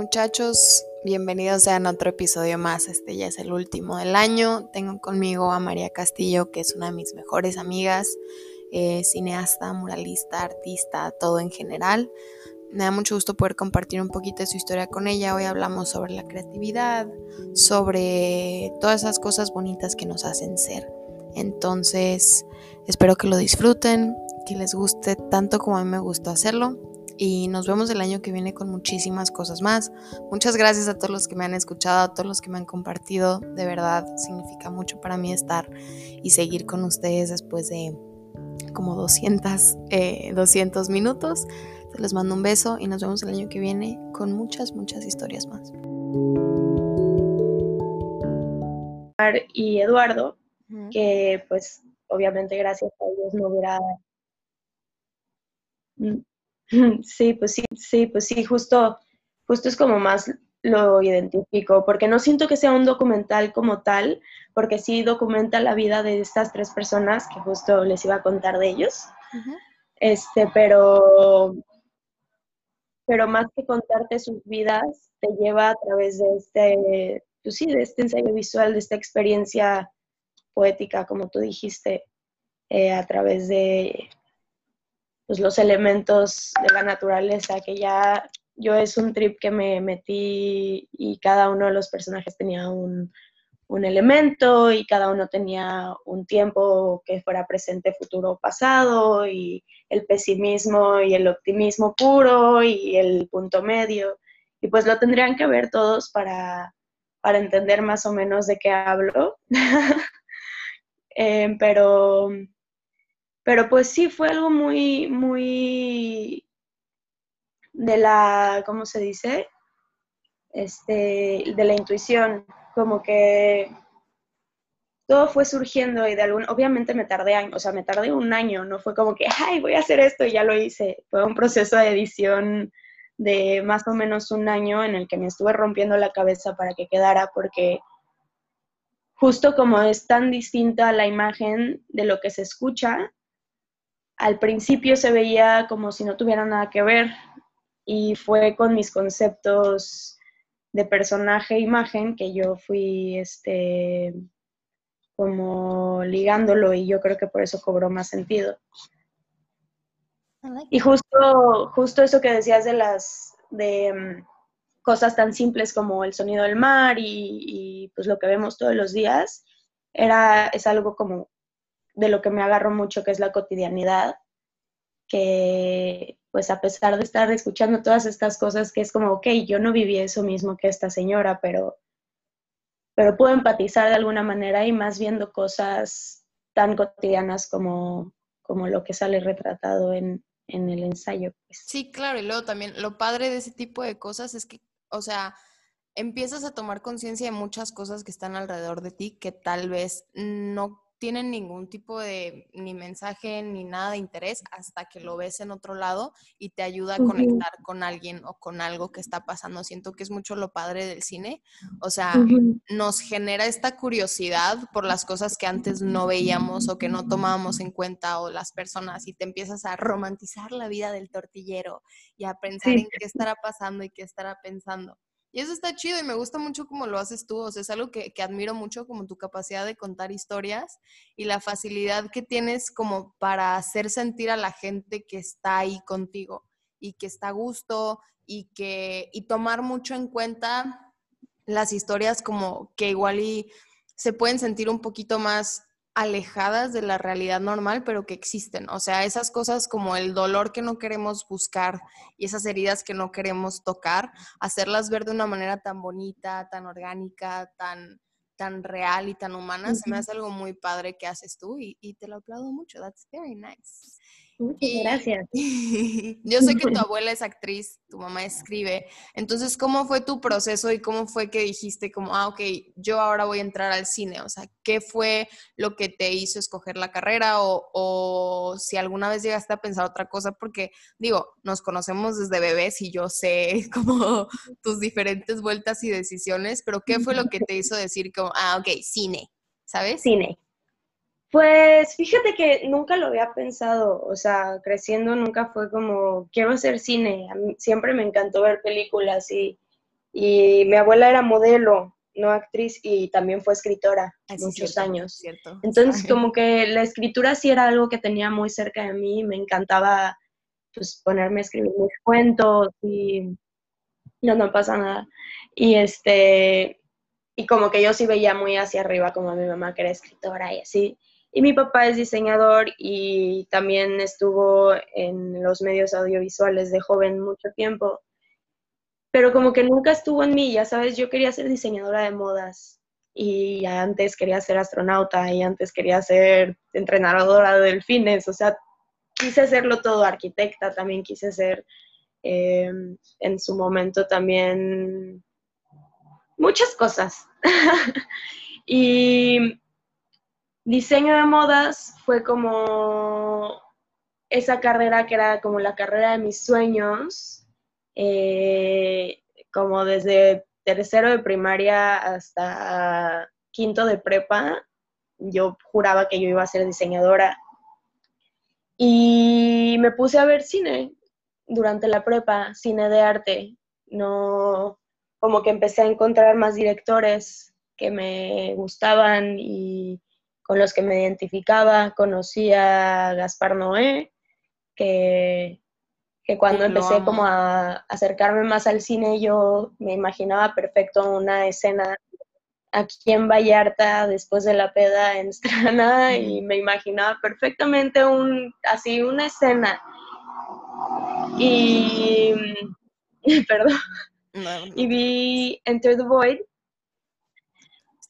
muchachos, bienvenidos sean a otro episodio más. Este ya es el último del año. Tengo conmigo a María Castillo, que es una de mis mejores amigas, eh, cineasta, muralista, artista, todo en general. Me da mucho gusto poder compartir un poquito de su historia con ella. Hoy hablamos sobre la creatividad, sobre todas esas cosas bonitas que nos hacen ser. Entonces, espero que lo disfruten, que les guste tanto como a mí me gustó hacerlo y nos vemos el año que viene con muchísimas cosas más. Muchas gracias a todos los que me han escuchado, a todos los que me han compartido. De verdad, significa mucho para mí estar y seguir con ustedes después de como 200, 200 eh, minutos. les mando un beso y nos vemos el año que viene con muchas, muchas historias más. Y Eduardo, que pues obviamente gracias a Dios no hubiera Sí, pues sí, sí, pues sí, justo, justo es como más lo identifico, porque no siento que sea un documental como tal, porque sí documenta la vida de estas tres personas que justo les iba a contar de ellos. Este, pero, pero más que contarte sus vidas, te lleva a través de este, pues sí, de este ensayo visual, de esta experiencia poética, como tú dijiste, eh, a través de pues, los elementos de la naturaleza, que ya yo es un trip que me metí y cada uno de los personajes tenía un, un elemento y cada uno tenía un tiempo que fuera presente, futuro, pasado y el pesimismo y el optimismo puro y el punto medio. Y pues lo tendrían que ver todos para, para entender más o menos de qué hablo. eh, pero pero pues sí, fue algo muy, muy de la, ¿cómo se dice? Este, de la intuición, como que todo fue surgiendo y de algún, obviamente me tardé o sea, me tardé un año, no fue como que, ay, voy a hacer esto y ya lo hice. Fue un proceso de edición de más o menos un año en el que me estuve rompiendo la cabeza para que quedara, porque justo como es tan distinta la imagen de lo que se escucha, al principio se veía como si no tuviera nada que ver y fue con mis conceptos de personaje e imagen que yo fui este como ligándolo y yo creo que por eso cobró más sentido. Y justo, justo eso que decías de las de mm, cosas tan simples como el sonido del mar y, y, pues lo que vemos todos los días, era, es algo como de lo que me agarro mucho, que es la cotidianidad, que pues a pesar de estar escuchando todas estas cosas, que es como, ok, yo no viví eso mismo que esta señora, pero, pero puedo empatizar de alguna manera y más viendo cosas tan cotidianas como, como lo que sale retratado en, en el ensayo. Pues. Sí, claro, y luego también lo padre de ese tipo de cosas es que, o sea, empiezas a tomar conciencia de muchas cosas que están alrededor de ti que tal vez no tienen ningún tipo de ni mensaje ni nada de interés hasta que lo ves en otro lado y te ayuda a conectar con alguien o con algo que está pasando. Siento que es mucho lo padre del cine. O sea, nos genera esta curiosidad por las cosas que antes no veíamos o que no tomábamos en cuenta o las personas y te empiezas a romantizar la vida del tortillero y a pensar en qué estará pasando y qué estará pensando. Y eso está chido y me gusta mucho cómo lo haces tú, o sea, es algo que, admiro mucho como tu capacidad de contar historias y la facilidad que tienes como para hacer sentir a la gente que está ahí contigo y que está a gusto y que y tomar mucho en cuenta las historias como que igual y se pueden sentir un poquito más alejadas de la realidad normal, pero que existen. O sea, esas cosas como el dolor que no queremos buscar y esas heridas que no queremos tocar, hacerlas ver de una manera tan bonita, tan orgánica, tan, tan real y tan humana, se me hace algo muy padre que haces tú y, y te lo aplaudo mucho. That's very nice. Muchas gracias. Yo sé que tu abuela es actriz, tu mamá escribe. Entonces, ¿cómo fue tu proceso y cómo fue que dijiste como, ah, ok, yo ahora voy a entrar al cine? O sea, ¿qué fue lo que te hizo escoger la carrera o, o si alguna vez llegaste a pensar otra cosa? Porque, digo, nos conocemos desde bebés y yo sé como tus diferentes vueltas y decisiones, pero ¿qué fue lo que te hizo decir como, ah, ok, cine, ¿sabes? Cine. Pues fíjate que nunca lo había pensado, o sea, creciendo nunca fue como, quiero hacer cine, siempre me encantó ver películas y, Y mi abuela era modelo, no actriz, y también fue escritora Ah, sí, muchos cierto, años. Cierto. Entonces, como que la escritura sí era algo que tenía muy cerca de mí, me encantaba pues ponerme a escribir mis cuentos y no, no pasa nada. Y este, y como que yo sí veía muy hacia arriba como a mi mamá que era escritora y así. Y mi papá es diseñador y también estuvo en los medios audiovisuales de joven mucho tiempo. Pero como que nunca estuvo en mí, ya sabes, yo quería ser diseñadora de modas y antes quería ser astronauta y antes quería ser entrenadora de delfines, o sea, quise hacerlo todo, arquitecta también quise ser, eh, en su momento también muchas cosas. y diseño de modas fue como esa carrera que era como la carrera de mis sueños, eh, como desde tercero de primaria hasta quinto de prepa, yo juraba que yo iba a ser diseñadora. Y me puse a ver cine durante la prepa, cine de arte. No, como que empecé a encontrar más directores que me gustaban y con los que me identificaba. Conocí a Gaspar Noé, que, que cuando empecé como a acercarme más al cine, yo me imaginaba perfecto una escena aquí en Vallarta después de la peda en Strana y me imaginaba perfectamente un, así una escena. Y, perdón, No, no. y vi Enter the Void.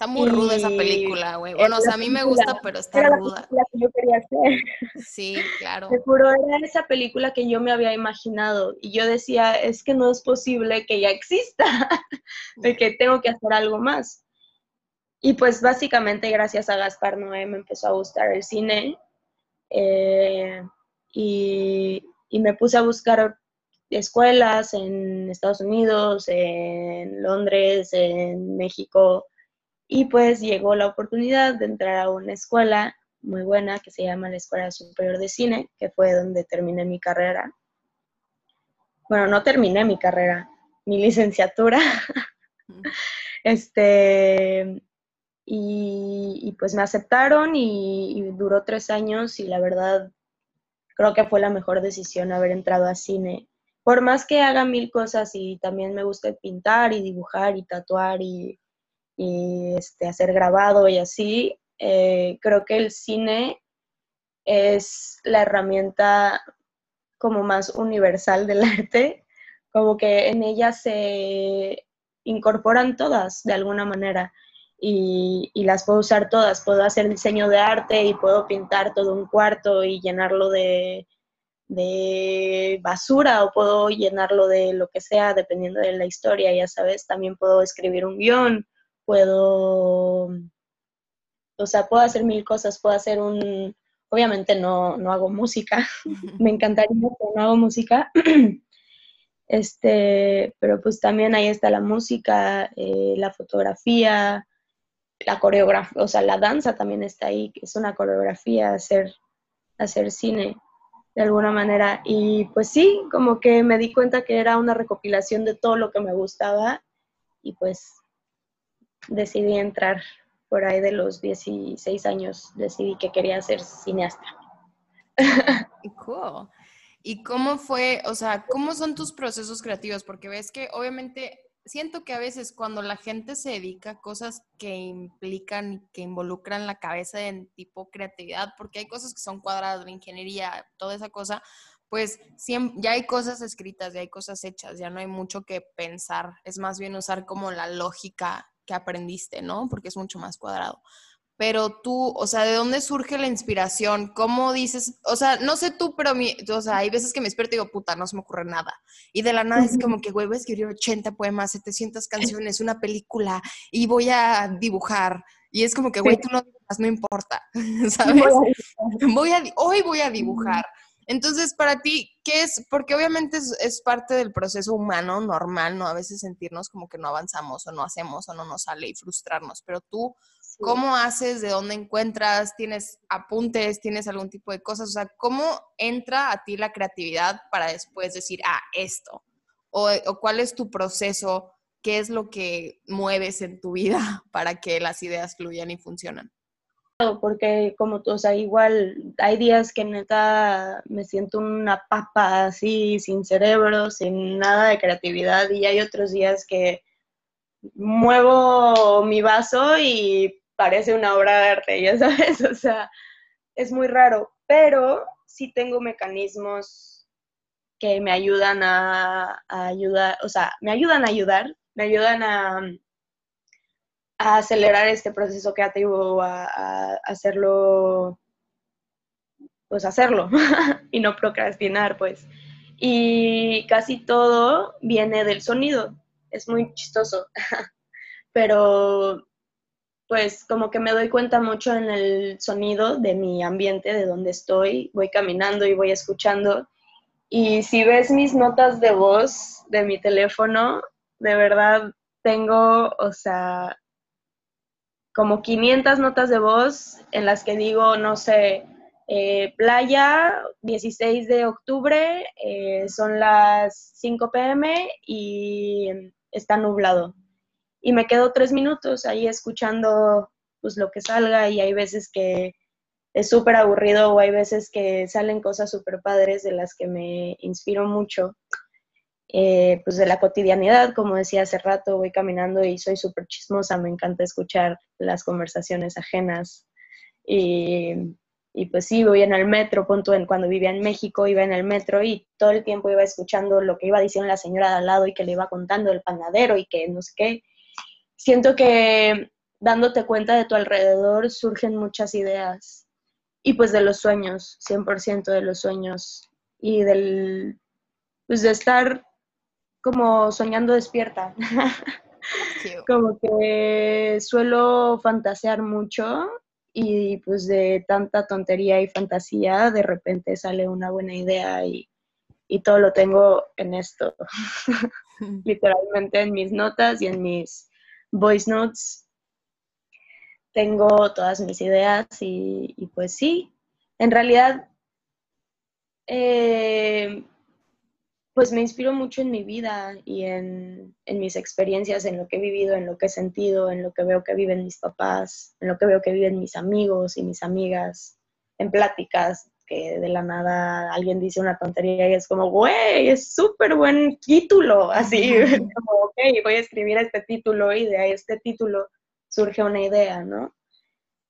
Está muy ruda esa y película, güey. Bueno, o sea, la a mí me gusta, pero está Era la ruda. película que yo quería hacer. Sí, claro. Te juro, era esa película que yo me había imaginado y yo decía, es que no es posible que ya exista, de que tengo que hacer algo más. Y pues básicamente gracias a Gaspar Noé me empezó a gustar el cine eh, y, y me puse a buscar escuelas en Estados Unidos, en Londres, en México y pues llegó la oportunidad de entrar a una escuela muy buena que se llama la Escuela Superior de Cine, que fue donde terminé mi carrera. Bueno, no terminé mi carrera, mi licenciatura. Este, y, y pues me aceptaron y, y duró tres años y la verdad creo que fue la mejor decisión haber entrado a cine. Por más que haga mil cosas y también me gusta pintar y dibujar y tatuar y, y, este, hacer grabado y así, eh, creo que el cine es la herramienta como más universal del arte, como que en ella se incorporan todas de alguna manera y, y, las puedo usar todas. Puedo hacer diseño de arte y puedo pintar todo un cuarto y llenarlo de, de basura o puedo llenarlo de lo que sea dependiendo de la historia, ya sabes. También puedo escribir un guion, puedo, o sea, puedo hacer mil cosas, puedo hacer un, obviamente no, no hago música, me encantaría, pero no hago música. Este, pero pues también ahí está la música, eh, la fotografía, la coreografía, o sea, la danza también está ahí, que es una coreografía, hacer, hacer cine de alguna manera. Y pues sí, como que me di cuenta que era una recopilación de todo lo que me gustaba y pues decidí entrar por ahí de los 16 años, decidí que quería ser cineasta. Cool. ¿Y cómo fue, o sea, cómo son tus procesos creativos? Porque ves que obviamente siento que a veces cuando la gente se dedica a cosas que implican, que involucran la cabeza en tipo creatividad, porque hay cosas que son cuadradas, la ingeniería, toda esa cosa, pues siempre, ya hay cosas escritas, ya hay cosas hechas, ya no hay mucho que pensar, es más bien usar como la lógica que aprendiste, ¿no? Porque es mucho más cuadrado pero tú, o sea, ¿de dónde surge la inspiración? ¿Cómo dices? O sea, no sé tú, pero mi, o sea, hay veces que me despierto y digo, puta, no se me ocurre nada. Y de la nada es como que, güey, voy a escribir 80 poemas, 700 canciones, una película y voy a dibujar. Y es como que, güey, tú no dibujas, no importa, ¿sabes? Voy a, hoy voy a dibujar. Entonces, para ti, ¿qué es? Porque obviamente es, es, parte del proceso humano normal, ¿no? A veces sentirnos como que no avanzamos o no hacemos o no nos sale y frustrarnos, pero tú, ¿Cómo haces? ¿De dónde encuentras? ¿Tienes apuntes? ¿Tienes algún tipo de cosas? O sea, ¿cómo entra a ti la creatividad para después decir, ah, esto? ¿O, o cuál es tu proceso ¿qué es lo que mueves en tu vida para que las ideas fluyan y funcionan? Porque como tú, o sea, igual hay días que neta me siento una papa así, sin cerebro, sin nada de creatividad, y hay otros días que muevo mi vaso y parece una obra de arte, ya sabes, o sea, es muy raro, pero sí tengo mecanismos que me ayudan a, ayudar, o sea, me ayudan a ayudar, me ayudan a, acelerar este proceso creativo, a, a hacerlo, pues hacerlo y no procrastinar, pues. Y casi todo viene del sonido, es muy chistoso, pero pues como que me doy cuenta mucho en el sonido de mi ambiente, de donde estoy, voy caminando y voy escuchando. Y si ves mis notas de voz de mi teléfono, de verdad tengo, o sea, como 500 notas de voz en las que digo, no sé, eh, playa, 16 de octubre, eh, son las 5 pm y está nublado y me quedo tres minutos ahí escuchando pues lo que salga y hay veces que es súper aburrido o hay veces que salen cosas súper padres de las que me inspiro mucho. Eh, pues de la cotidianidad, como decía hace rato, voy caminando y soy súper chismosa, me encanta escuchar las conversaciones ajenas. Y, pues sí, voy en el metro, cuando vivía en México, iba en el metro y todo el tiempo iba escuchando lo que iba diciendo la señora de al lado y que le iba contando el panadero y que no sé qué siento que dándote cuenta de tu alrededor surgen muchas ideas y pues de los sueños, 100% de los sueños y del, pues de estar como soñando despierta. como que suelo fantasear mucho y pues de tanta tontería y fantasía de repente sale una buena idea y, y todo lo tengo en esto, literalmente en mis notas y en mis voice notes, tengo todas mis ideas y, pues sí, en realidad, eh, pues me inspiro mucho en mi vida y en, en, mis experiencias, en lo que he vivido, en lo que he sentido, en lo que veo que viven mis papás, en lo que veo que viven mis amigos y mis amigas, en pláticas que de la nada alguien dice una tontería y es como, güey, es súper buen título, así, como, ok, voy a escribir este título y de este título surge una idea, ¿no?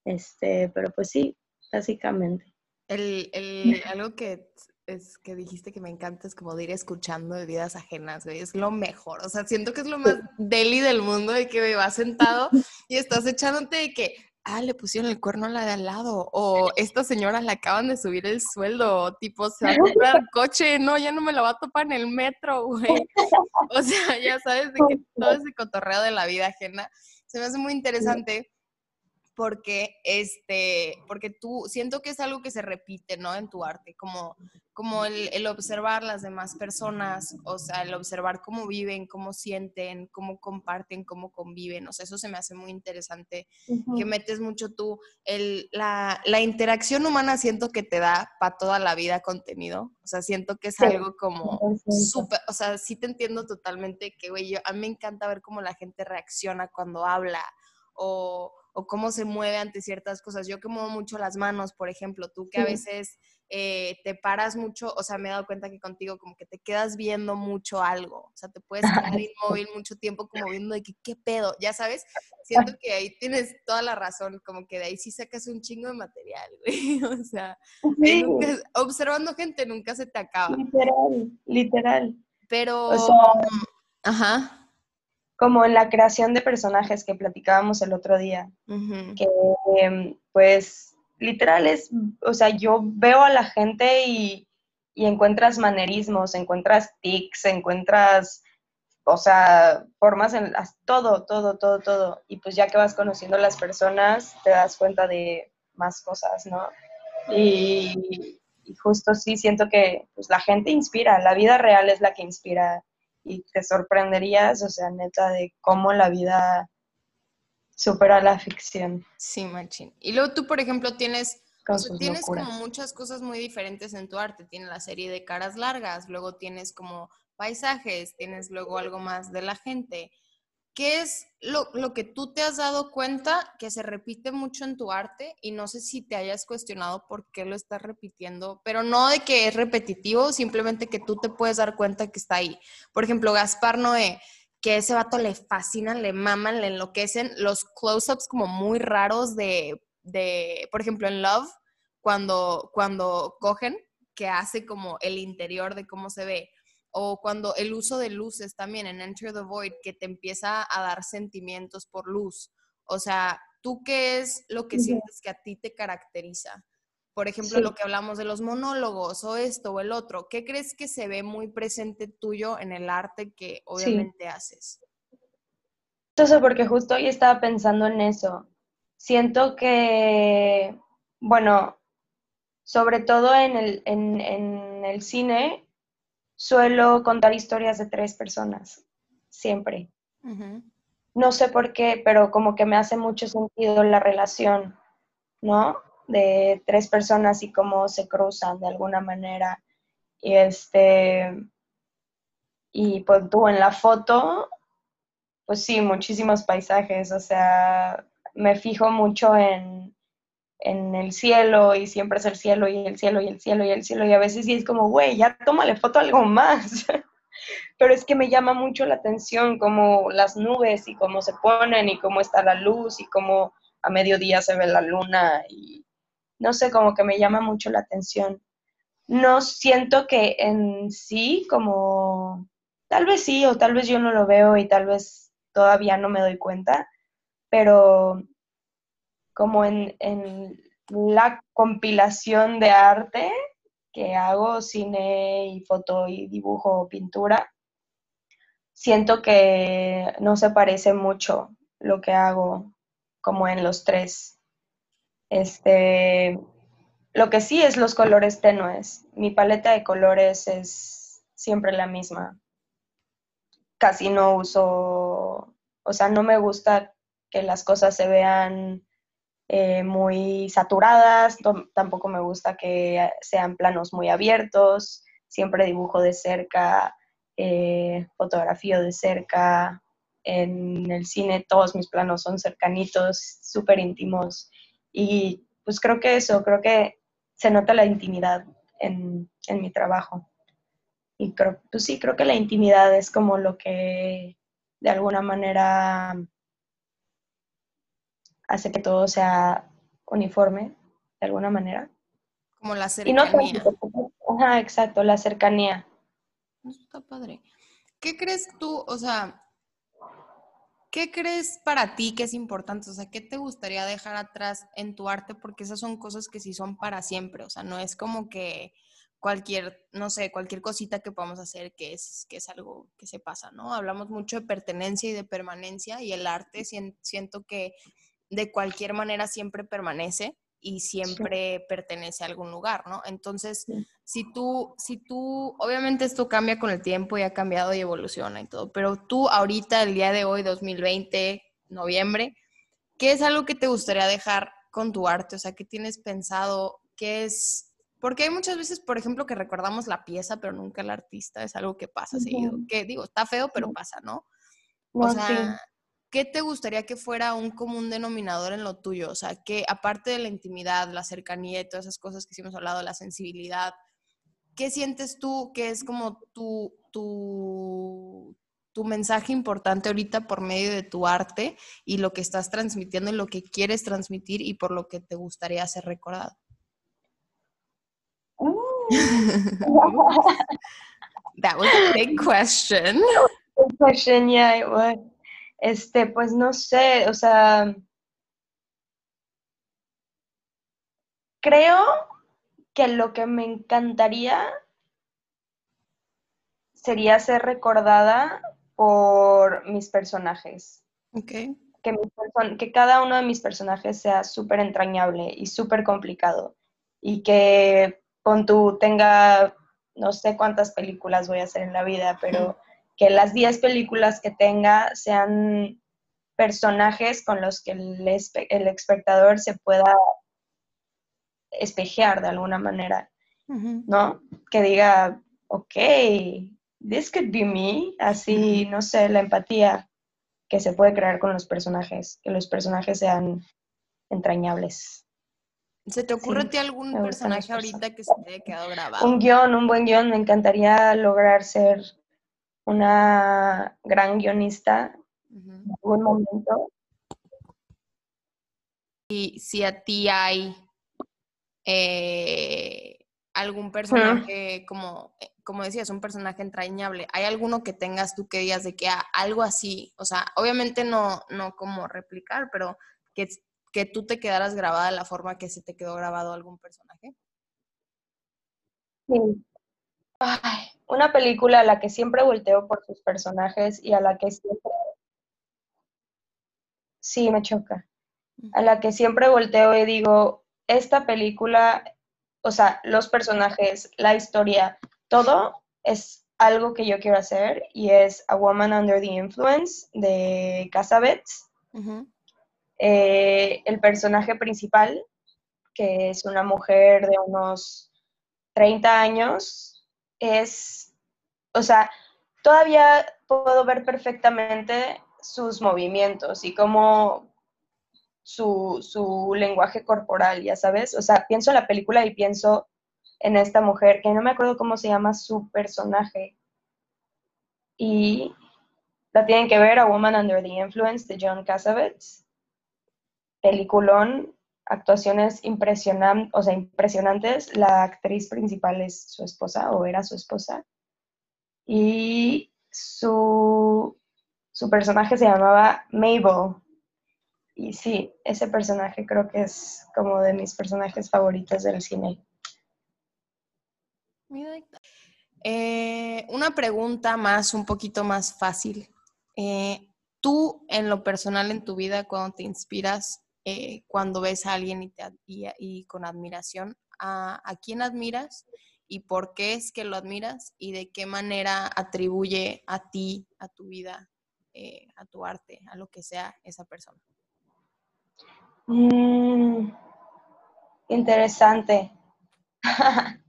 Este, pero pues sí, básicamente. El, el, algo que es que dijiste que me encanta es como de ir escuchando de vidas ajenas, güey, es lo mejor, o sea, siento que es lo más deli del mundo de que me vas sentado y estás echándote de que ah, le pusieron el cuerno a la de al lado, o esta señora le acaban de subir el sueldo, tipo, se va a comprar coche, no, ya no me lo va a topar en el metro, güey. O sea, ya sabes de que todo ese cotorreo de la vida ajena se me hace muy interesante porque este, porque tú siento que es algo que se repite, ¿no? En tu arte, como, como el, observar las demás personas, o sea, el observar cómo viven, cómo sienten, cómo comparten, cómo conviven, o sea, eso se me hace muy interesante, que metes mucho tú, el, la, la, interacción humana siento que te da para toda la vida contenido, o sea, siento que es algo como súper, o sea, sí te entiendo totalmente que, güey, a mí me encanta ver cómo la gente reacciona cuando habla, o o cómo se mueve ante ciertas cosas. Yo que muevo mucho las manos, por ejemplo, tú que a veces eh, te paras mucho, o sea, me he dado cuenta que contigo como que te quedas viendo mucho algo, o sea, te puedes quedar inmóvil mucho tiempo como viendo de que, qué pedo, ya sabes, siento que ahí tienes toda la razón, como que de ahí sí sacas un chingo de material, güey, o sea, observando gente nunca se te acaba. Literal, literal. Pero, ajá como en la creación de personajes que platicábamos el otro día, que em, pues literal es, o sea, yo veo a la gente y, encuentras manerismos, encuentras tics, encuentras, o sea, formas en todo, todo, todo, todo. Y pues ya que vas conociendo a las personas, te das cuenta de más cosas, ¿no? Y, y justo sí siento que pues, la gente inspira, la vida real es la que inspira y te sorprenderías, o sea, neta, de cómo la vida supera la ficción. Sí, machín. Y luego tú, por ejemplo, tienes, tienes como muchas cosas muy diferentes en tu arte. Tienes la serie de caras largas, luego tienes como paisajes, tienes luego algo más de la gente. ¿Qué es lo, lo, que tú te has dado cuenta que se repite mucho en tu arte? Y no sé si te hayas cuestionado por qué lo estás repitiendo, pero no de que es repetitivo, simplemente que tú te puedes dar cuenta que está ahí. Por ejemplo, Gaspar Noé, que ese vato le fascinan, le maman, le enloquecen los close-ups como muy raros de, de, por ejemplo, en Love, cuando, cuando cogen, que hace como el interior de cómo se ve o cuando el uso de luces también en Enter the Void, que te empieza a dar sentimientos por luz. O sea, ¿tú qué es lo que sientes que a ti te caracteriza? Por ejemplo, lo que hablamos de los monólogos o esto o el otro, ¿qué crees que se ve muy presente tuyo en el arte que obviamente haces? Entonces, porque justo hoy estaba pensando en eso. Siento que, bueno, sobre todo en el, en el cine, suelo contar historias de tres personas, siempre. No sé por qué, pero como que me hace mucho sentido la relación, ¿no? De tres personas y cómo se cruzan de alguna manera. Y este, y pues tú en la foto, pues sí, muchísimos paisajes, o sea, me fijo mucho en, en el cielo y siempre es el cielo y el cielo y el cielo y el cielo y a veces sí es como, güey, ya tómale foto algo más. Pero es que me llama mucho la atención como las nubes y cómo se ponen y cómo está la luz y cómo a mediodía se ve la luna y no sé, como que me llama mucho la atención. No siento que en sí como, tal vez sí o tal vez yo no lo veo y tal vez todavía no me doy cuenta, pero como en, la compilación de arte que hago, cine y foto y dibujo pintura, siento que no se parece mucho lo que hago como en los tres. Este, lo que sí es los colores tenues. Mi paleta de colores es siempre la misma. Casi no uso, o sea, no me gusta que las cosas se vean eh, muy saturadas, tampoco me gusta que sean planos muy abiertos, siempre dibujo de cerca, eh, fotografío de cerca, en el cine todos mis planos son cercanitos, súper íntimos y pues creo que eso, creo que se nota la intimidad en, en mi trabajo. Y creo, pues sí, creo que la intimidad es como lo que de alguna manera hace que todo sea uniforme, de alguna manera. Como la cercanía. ajá, exacto, la cercanía. Eso está padre. ¿Qué crees tú, o sea, qué crees para ti que es importante? O sea, ¿qué te gustaría dejar atrás en tu arte? Porque esas son cosas que sí son para siempre, o sea, no es como que cualquier, no sé, cualquier cosita que podamos hacer que es, que es algo que se pasa, ¿no? Hablamos mucho de pertenencia y de permanencia y el arte siento que de cualquier manera siempre permanece y siempre pertenece a algún lugar, ¿no? Entonces, si tú, si tú, obviamente esto cambia con el tiempo y ha cambiado y evoluciona y todo, pero tú ahorita, el día de hoy, 2020, noviembre, ¿qué es algo que te gustaría dejar con tu arte? O sea, ¿qué tienes pensado? ¿Qué es? Porque hay muchas veces, por ejemplo, que recordamos la pieza, pero nunca el artista, es algo que pasa seguido, que digo, está feo, pero pasa, ¿no? O sea, ¿qué te gustaría que fuera un común denominador en lo tuyo? O sea, que aparte de la intimidad, la cercanía y todas esas cosas que sí hemos hablado, la sensibilidad, ¿qué sientes tú que es como tu, tu, tu mensaje importante ahorita por medio de tu arte y lo que estás transmitiendo y lo que quieres transmitir y por lo que te gustaría ser recordado? Uh. That was a big question. Big question, yeah, it was. Este, pues no sé, o sea, creo que lo que me encantaría sería ser recordada por mis personajes. Okay. Que, que cada uno de mis personajes sea súper entrañable y súper complicado. Y que con tu tenga, no sé cuántas películas voy a hacer en la vida, pero que las 10 películas que tenga sean personajes con los que el, el espectador se pueda espejear de alguna manera, ¿no? Que diga, ok, this could be me, así, no sé, la empatía. que se puede crear con los personajes, que los personajes sean entrañables. ¿Se te ocurre a ti algún personaje ahorita que se te haya quedado grabado? Un guion, un buen guion. Me encantaría lograr ser una gran guionista en algún momento. Y si a ti hay eh, algún personaje, como, eh, como decías, un personaje entrañable, ¿hay alguno que tengas tú que digas de que ah, algo así, o sea, obviamente no, no como replicar, pero que, que tú te quedaras grabada de la forma que se te quedó grabado algún personaje? Sí. Una película a la que siempre volteo por sus personajes y a la que siempre... Sí, me choca. A la que siempre volteo y digo, esta película, o sea, los personajes, la historia, todo es algo que yo quiero hacer y es A Woman Under the Influence de Casabets. Eh, el personaje principal, que es una mujer de unos 30 años, es, o sea, todavía puedo ver perfectamente sus movimientos y cómo su, lenguaje corporal, ya sabes. O sea, pienso en la película y pienso en esta mujer, que no me acuerdo cómo se llama su personaje. Y la tienen que ver, A Woman Under the Influence de John Cassavetes. Peliculón, actuaciones impresionantes, o sea, impresionantes. La actriz principal es su esposa, o era su esposa. Y su, su personaje se llamaba Mabel. Y sí, ese personaje creo que es como de mis personajes favoritos del cine. Eh, una pregunta más, un poquito más fácil. Eh, tú, en lo personal en tu vida, cuando te inspiras, eh, cuando ves a alguien y, te, y, con admiración, ¿a, ¿a, quién admiras y por qué es que lo admiras y de qué manera atribuye a ti, a tu vida, a tu arte, a lo que sea esa persona? Mm, interesante.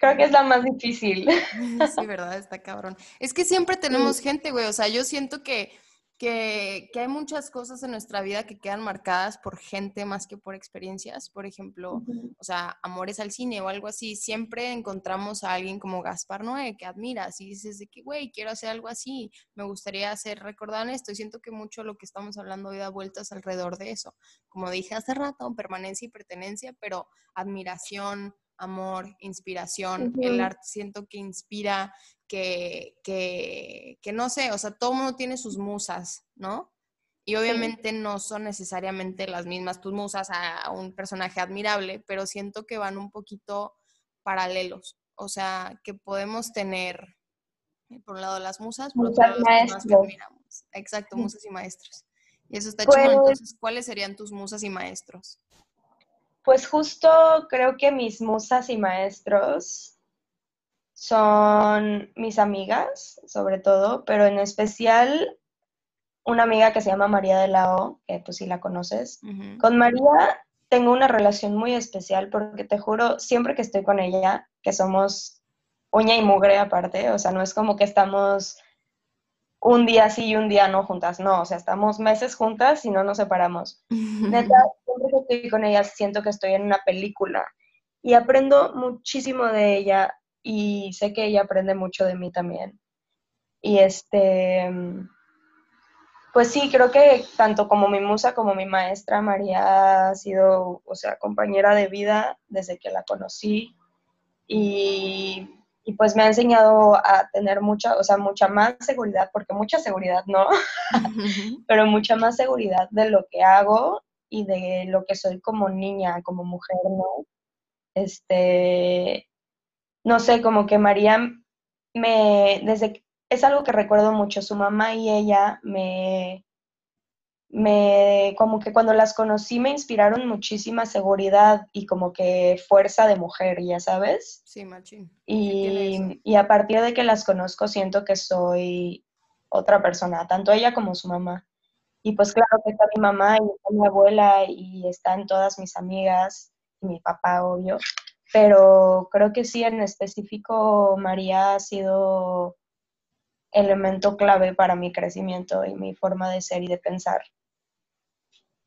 Creo que es la más difícil. Sí, verdad, está cabrón. Es que siempre tenemos gente, güey. O sea, yo siento que que, hay muchas cosas en nuestra vida que quedan marcadas por gente más que por experiencias. Por ejemplo, o sea, amores al cine o algo así. Siempre encontramos a alguien como Gaspar Noé que admiras y dices de que, güey, quiero hacer algo así. Me gustaría hacer recordar esto. Y siento que mucho lo que estamos hablando hoy da vueltas alrededor de eso. Como dije hace rato, permanencia y pertenencia, pero admiración, amor, inspiración. El arte siento que inspira, que, que, que, no sé, o sea, todo mundo tiene sus musas, ¿no? Y obviamente no son necesariamente las mismas tus musas a un personaje admirable, pero siento que van un poquito paralelos. O sea, que podemos tener, eh, por un lado, las musas, por otro lado, las que admiramos. Exacto, musas y maestros. Y eso está chido. Pues Entonces, ¿cuáles serían tus musas y maestros? Pues justo creo que mis musas y maestros son mis amigas, sobre todo, pero en especial una amiga que se llama María de la O, que pues si la conoces. Con María tengo una relación muy especial porque te juro, siempre que estoy con ella, que somos uña y mugre aparte, o sea, no es como que estamos un día sí y un día no juntas, no, o sea, estamos meses juntas y no nos separamos. Neta, siempre que estoy con ella siento que estoy en una película y aprendo muchísimo de ella y sé que ella aprende mucho de mí también. Y este, pues sí, creo que tanto como mi musa como mi maestra María ha sido, o sea, compañera de vida desde que la conocí y y pues me ha enseñado a tener mucha, o sea, mucha más seguridad, porque mucha seguridad no, pero mucha más seguridad de lo que hago y de lo que soy como niña, como mujer, ¿no? Este, no sé, como que María me, desde, es algo que recuerdo mucho, su mamá y ella me, me, como que cuando las conocí me inspiraron muchísima seguridad y como que fuerza de mujer, ya sabes. Sí, machín. Y, y a partir de que las conozco siento que soy otra persona, tanto ella como su mamá. Y pues claro que está mi mamá y está mi abuela y están todas mis amigas y mi papá, obvio. Pero creo que sí, en específico, María ha sido elemento clave para mi crecimiento y mi forma de ser y de pensar.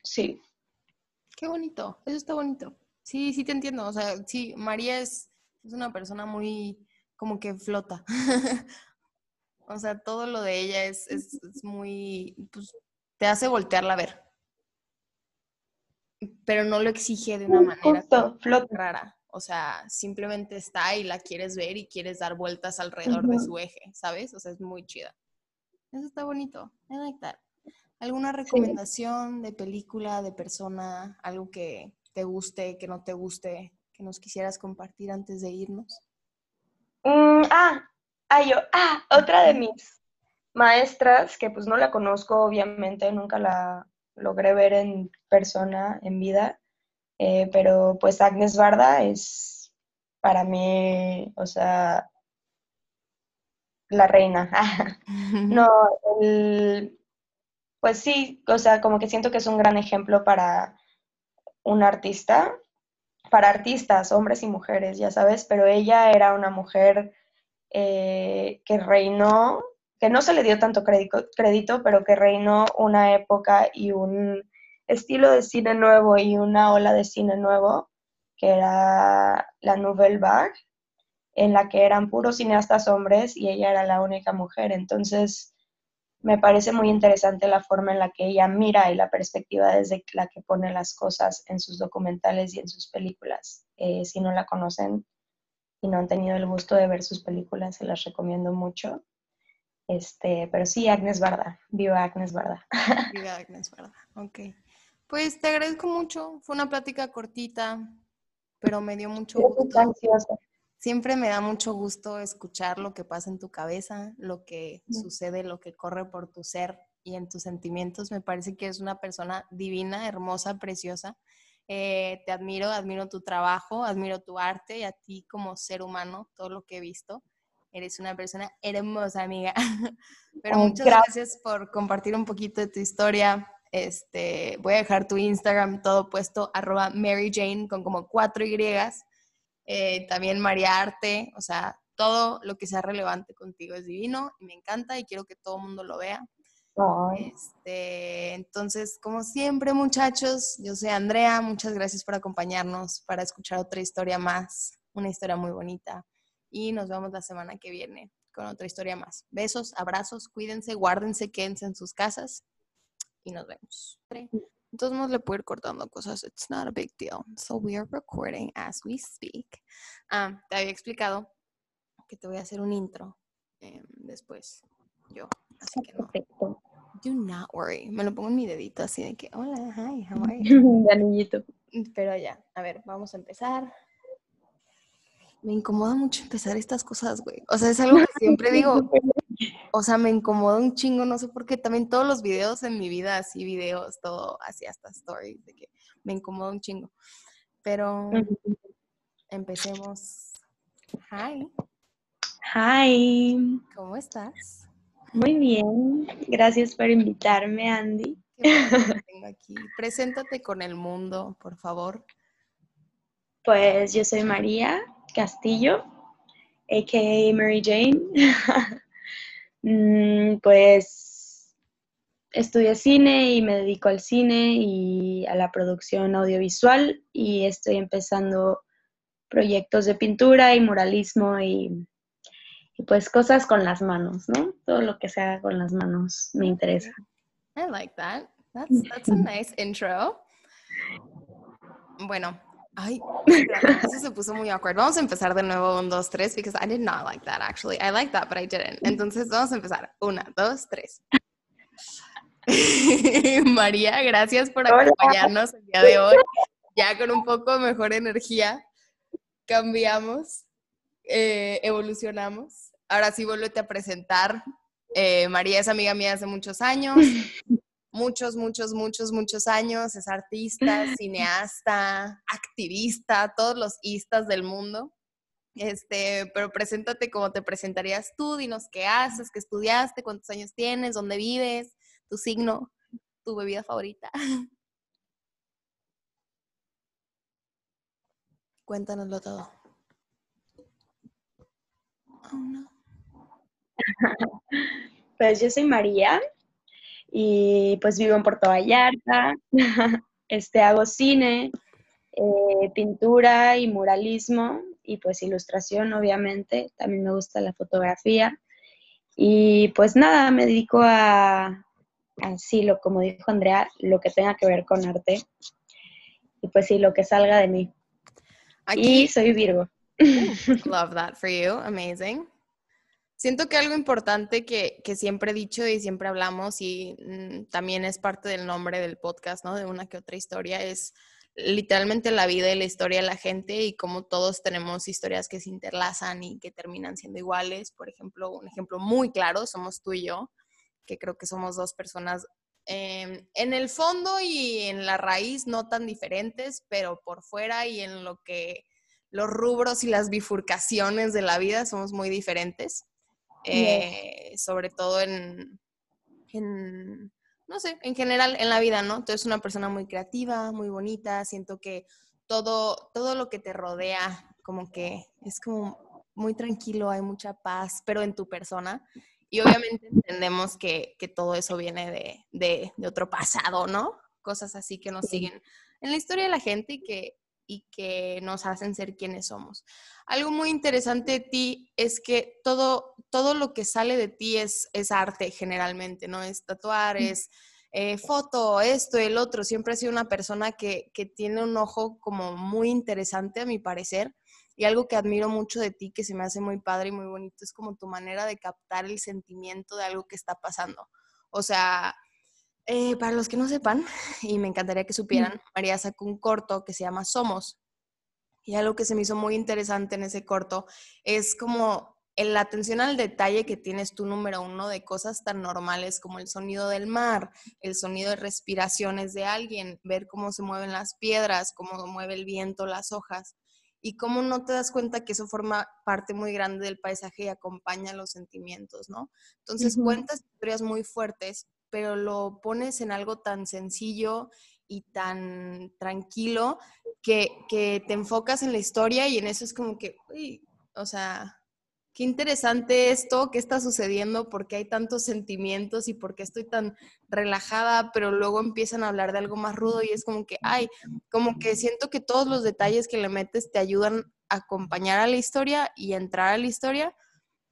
Sí. Qué bonito, eso está bonito. Sí, sí te entiendo. O sea, sí, María es, es una persona muy como que flota. o sea, todo lo de ella es, es, es muy, pues, te hace voltearla a ver. Pero no lo exige de una manera rara. O sea, simplemente está y la quieres ver y quieres dar vueltas alrededor de su eje, ¿sabes? O sea, es muy chida. Eso está bonito. I like that. ¿Alguna recomendación de película, de persona, algo que te guste, que no te guste, que nos quisieras compartir antes de irnos? Mm, ah, ah, yo, ah, otra de mis maestras, que pues no la conozco, obviamente, nunca la logré ver en persona, en vida, eh, pero pues Agnes Barda es para mí, o sea, la reina. no, pues sí, o sea, como que siento que es un gran ejemplo para un artista, para artistas, hombres y mujeres, ya sabes, pero ella era una mujer eh, que reinó, que no se le dio tanto crédito, crédito, pero que reinó una época y un estilo de cine nuevo y una ola de cine nuevo, que era la Nouvelle Vague, en la que eran puros cineastas hombres y ella era la única mujer. Entonces, me parece muy interesante la forma en la que ella mira y la perspectiva desde la que pone las cosas en sus documentales y en sus películas. Eh, si no la conocen y no han tenido el gusto de ver sus películas, se las recomiendo mucho. Este, pero sí, Agnes Barda. Viva Agnes Barda. Viva Agnes Barda. Ok. Pues te agradezco mucho. Fue una plática cortita, pero me dio mucho gusto. Siempre me da mucho gusto escuchar lo que pasa en tu cabeza, lo que sucede, lo que corre por tu ser y en tus sentimientos. Me parece que eres una persona divina, hermosa, preciosa. Eh, te admiro, admiro tu trabajo, admiro tu arte y a ti como ser humano, todo lo que he visto. Eres una persona hermosa, amiga. Pero muchas gracias por compartir un poquito de tu historia, este, voy a dejar tu Instagram todo puesto, arroba Mary Jane con como cuatro Y. Eh, también María Arte, o sea, todo lo que sea relevante contigo es divino y me encanta y quiero que todo el mundo lo vea. Este, entonces, como siempre, muchachos, yo soy Andrea, muchas gracias por acompañarnos para escuchar otra historia más, una historia muy bonita. Y nos vemos la semana que viene con otra historia más. Besos, abrazos, cuídense, guárdense, quédense en sus casas y nos vemos. Entonces nos le puedo ir cortando cosas. It's not a big deal. So we are recording as we speak. Ah, te había explicado que te voy a hacer un intro em, después. Yo. Así que no. Do not worry. Me lo pongo en mi dedito así de que, hola, hi, how are you? anillito. Pero ya, a ver, vamos a empezar. Me incomoda mucho empezar estas cosas, güey. O sea, es algo que siempre digo, o sea, me incomoda un chingo, no sé por qué. También todos los videos en mi vida, así videos, todo, así hasta stories, de que me incomoda un chingo. Pero empecemos. Hi. Hi. ¿Cómo estás? Muy bien. Gracias por invitarme, Andy. tengo aquí. Preséntate con el mundo, por favor. Pues yo soy María Castillo, a.k.a. Mary Jane. Mm, pues estudié cine y me dedico al cine y a la producción audiovisual y estoy empezando proyectos de pintura y muralismo y, pues cosas con las manos, ¿no? Todo lo que sea con las manos me interesa. I like that. That's, that's a nice intro. Bueno, Ay, eso se puso muy awkward. Vamos a empezar de nuevo, un, dos, tres, because I did not like that actually. I like that, but I didn't. Entonces vamos a empezar. Una, dos, tres. María, gracias por acompañarnos el día de hoy. Ya con un poco mejor energía, cambiamos, eh, evolucionamos. Ahora sí, vuélvete a presentar. Eh, María es amiga mía hace muchos años muchos, muchos, muchos, muchos años, es artista, cineasta, activista, todos los istas del mundo. Este, pero preséntate como te presentarías tú, dinos qué haces, qué estudiaste, cuántos años tienes, dónde vives, tu signo, tu bebida favorita. Cuéntanoslo todo. Oh, no. pues yo soy María y pues vivo en Puerto Vallarta. Este, hago cine, eh, pintura y muralismo y pues ilustración, obviamente. También me gusta la fotografía. Y pues nada, me dedico a, así, lo, como dijo Andrea, lo que tenga que ver con arte. Y pues sí, lo que salga de mí. Aquí, y soy Virgo. Love that for you. Amazing. Siento que algo importante que, que, siempre he dicho y siempre hablamos y mm, también es parte del nombre del podcast, ¿no? De una que otra historia, es literalmente la vida y la historia de la gente y cómo todos tenemos historias que se interlazan y que terminan siendo iguales. Por ejemplo, un ejemplo muy claro, somos tú y yo, que creo que somos dos personas em, en el fondo y en la raíz no tan diferentes, pero por fuera y en lo que los rubros y las bifurcaciones de la vida somos muy diferentes. Eh, sobre todo en, en, no sé, en general en la vida, ¿no? Tú eres una persona muy creativa, muy bonita, siento que todo, todo lo que te rodea como que es como muy tranquilo, hay mucha paz, pero en tu persona. Y obviamente entendemos que, que todo eso viene de, de, de, otro pasado, ¿no? Cosas así que nos siguen en la historia de la gente y que, y que nos hacen ser quienes somos. Algo muy interesante de ti es que todo, todo lo que sale de ti es, es arte generalmente, ¿no? Es tatuar, es eh, foto, esto, el otro. Siempre has sido una persona que, que tiene un ojo como muy interesante a mi parecer. Y algo que admiro mucho de ti, que se me hace muy padre y muy bonito, es como tu manera de captar el sentimiento de algo que está pasando. O sea, eh, para los que no sepan, y me encantaría que supieran, María sacó un corto que se llama Somos. Y algo que se me hizo muy interesante en ese corto es como la atención al detalle que tienes tú, número uno, de cosas tan normales como el sonido del mar, el sonido de respiraciones de alguien, ver cómo se mueven las piedras, cómo mueve el viento, las hojas, y cómo no te das cuenta que eso forma parte muy grande del paisaje y acompaña los sentimientos, ¿no? Entonces cuentas historias muy fuertes, pero lo pones en algo tan sencillo y tan tranquilo que, te enfocas en la historia y en eso es como que, uy, o sea, qué interesante esto, qué está sucediendo, por qué hay tantos sentimientos y por qué estoy tan relajada, pero luego empiezan a hablar de algo más rudo y es como que, ay, como que siento que todos los detalles que le metes te ayudan a acompañar a la historia y entrar a la historia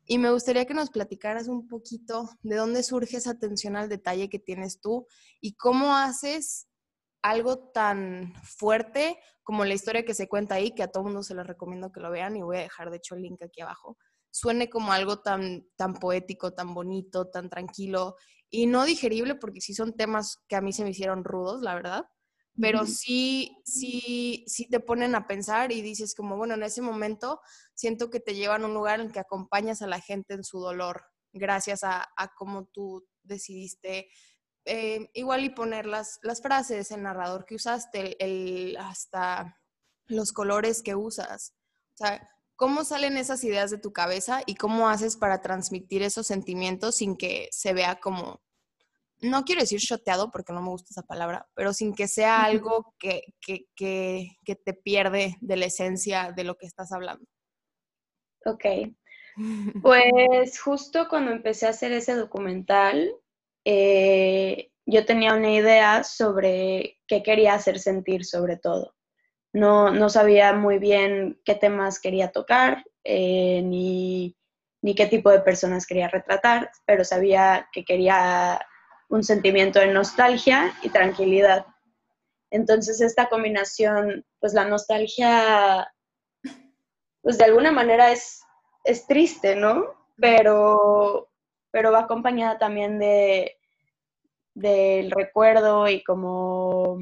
y me gustaría que nos platicaras un poquito de dónde surge esa atención al detalle que tienes tú y cómo haces algo tan fuerte como la historia que se cuenta ahí, que a todo mundo se les recomiendo que lo vean y voy a dejar de hecho el link aquí abajo, suene como algo tan, tan poético, tan bonito, tan tranquilo y no digerible porque sí son temas que a mí se me hicieron rudos, la verdad, pero sí, sí, sí te ponen a pensar y dices como, bueno, en ese momento siento que te llevan a un lugar en que acompañas a la gente en su dolor, gracias a, a cómo tú decidiste eh, igual y poner las, las frases, el narrador que usaste, el, hasta los colores que usas. O sea, ¿cómo salen esas ideas de tu cabeza y cómo haces para transmitir esos sentimientos sin que se vea como no quiero decir shoteado porque no me gusta esa palabra, pero sin que sea algo que, te pierde de la esencia de lo que estás hablando. Ok. Pues justo cuando empecé a hacer ese documental, eh, yo tenía una idea sobre qué quería hacer sentir sobre todo. No, no sabía muy bien qué temas quería tocar, eh, ni, ni qué tipo de personas quería retratar, pero sabía que quería un sentimiento de nostalgia y tranquilidad. Entonces esta combinación, pues la nostalgia, pues de alguna manera es, es triste, ¿no? Pero, pero va acompañada también de del recuerdo y como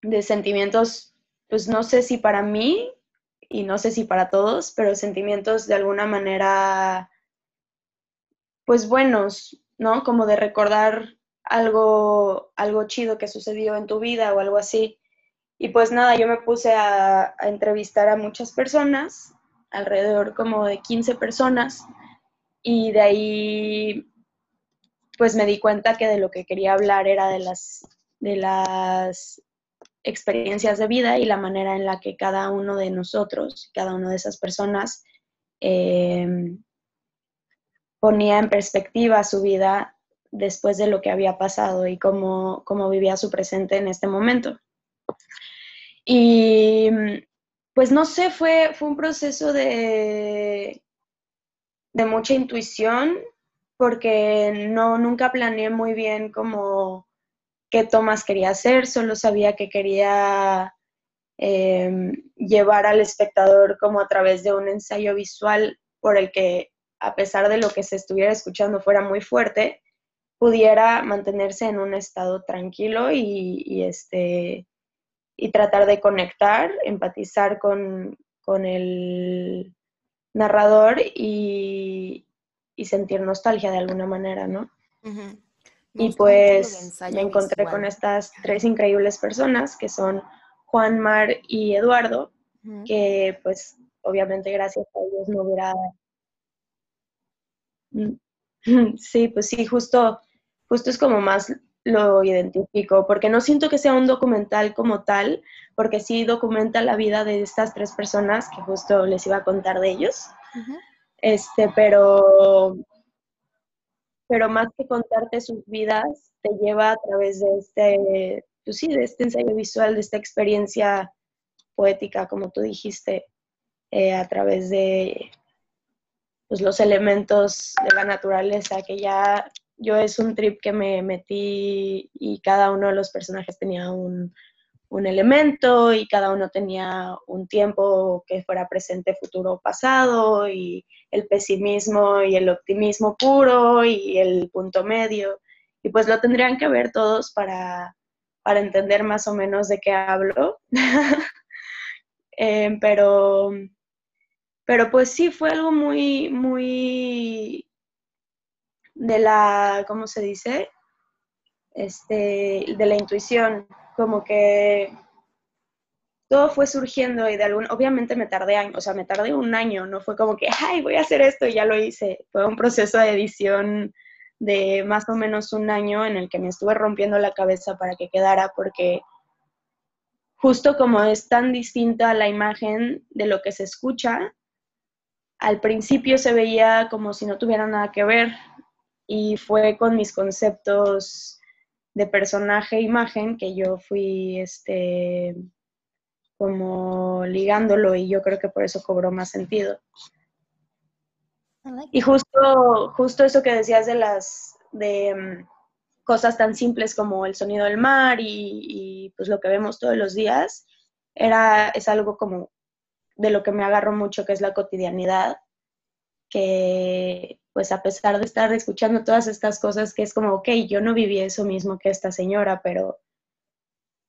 de sentimientos, pues no sé si para mí y no sé si para todos, pero sentimientos de alguna manera, pues buenos, ¿no? Como de recordar algo, algo chido que sucedió en tu vida o algo así. Y pues nada, yo me puse a, entrevistar a muchas personas, alrededor como de 15 personas, y de ahí pues me di cuenta que de lo que quería hablar era de las, de las experiencias de vida y la manera en la que cada uno de nosotros, cada una de esas personas, eh, ponía en perspectiva su vida después de lo que había pasado y cómo, cómo vivía su presente en este momento. Y pues no sé, fue, fue un proceso de, de mucha intuición, porque no, nunca planeé muy bien como qué tomas quería hacer, solo sabía que quería em, llevar al espectador como a través de un ensayo visual por el que, a pesar de lo que se estuviera escuchando fuera muy fuerte, pudiera mantenerse en un estado tranquilo y, este, y tratar de conectar, empatizar con, con el narrador y, sentir nostalgia de alguna manera, ¿no? Y pues me encontré con estas tres increíbles personas que son Juan, Mar y Eduardo, que pues obviamente gracias a ellos no hubiera... Sí, pues sí, justo, justo es como más lo identifico, porque no siento que sea un documental como tal, porque sí documenta la vida de estas tres personas que justo les iba a contar de ellos. Este, pero, pero más que contarte sus vidas, te lleva a través de este, pues sí, de este ensayo visual, de esta experiencia poética, como tú dijiste, eh, a través de pues, los elementos de la naturaleza que ya yo es un trip que me metí y cada uno de los personajes tenía un, elemento y cada uno tenía un tiempo que fuera presente, futuro, pasado y el pesimismo y el optimismo puro y el punto medio. Y pues lo tendrían que ver todos para, entender más o menos de qué hablo. Eh, pero, pero pues sí, fue algo muy, muy de la, ¿cómo se dice? Este, de la intuición, como que todo fue surgiendo y de algún, obviamente me tardé años, o sea, me tardé un año, no fue como que, ay, voy a hacer esto y ya lo hice. Fue un proceso de edición de más o menos un año en el que me estuve rompiendo la cabeza para que quedara, porque justo como es tan distinta la imagen de lo que se escucha, al principio se veía como si no tuviera nada que ver, y fue con mis conceptos de personaje e imagen que yo fui este como ligándolo y yo creo que por eso cobró más sentido. Y justo, justo eso que decías de las de mm, cosas tan simples como el sonido del mar y, y, pues lo que vemos todos los días, era, es algo como de lo que me agarro mucho, que es la cotidianidad, que pues a pesar de estar escuchando todas estas cosas, que es como, ok, yo no viví eso mismo que esta señora, pero,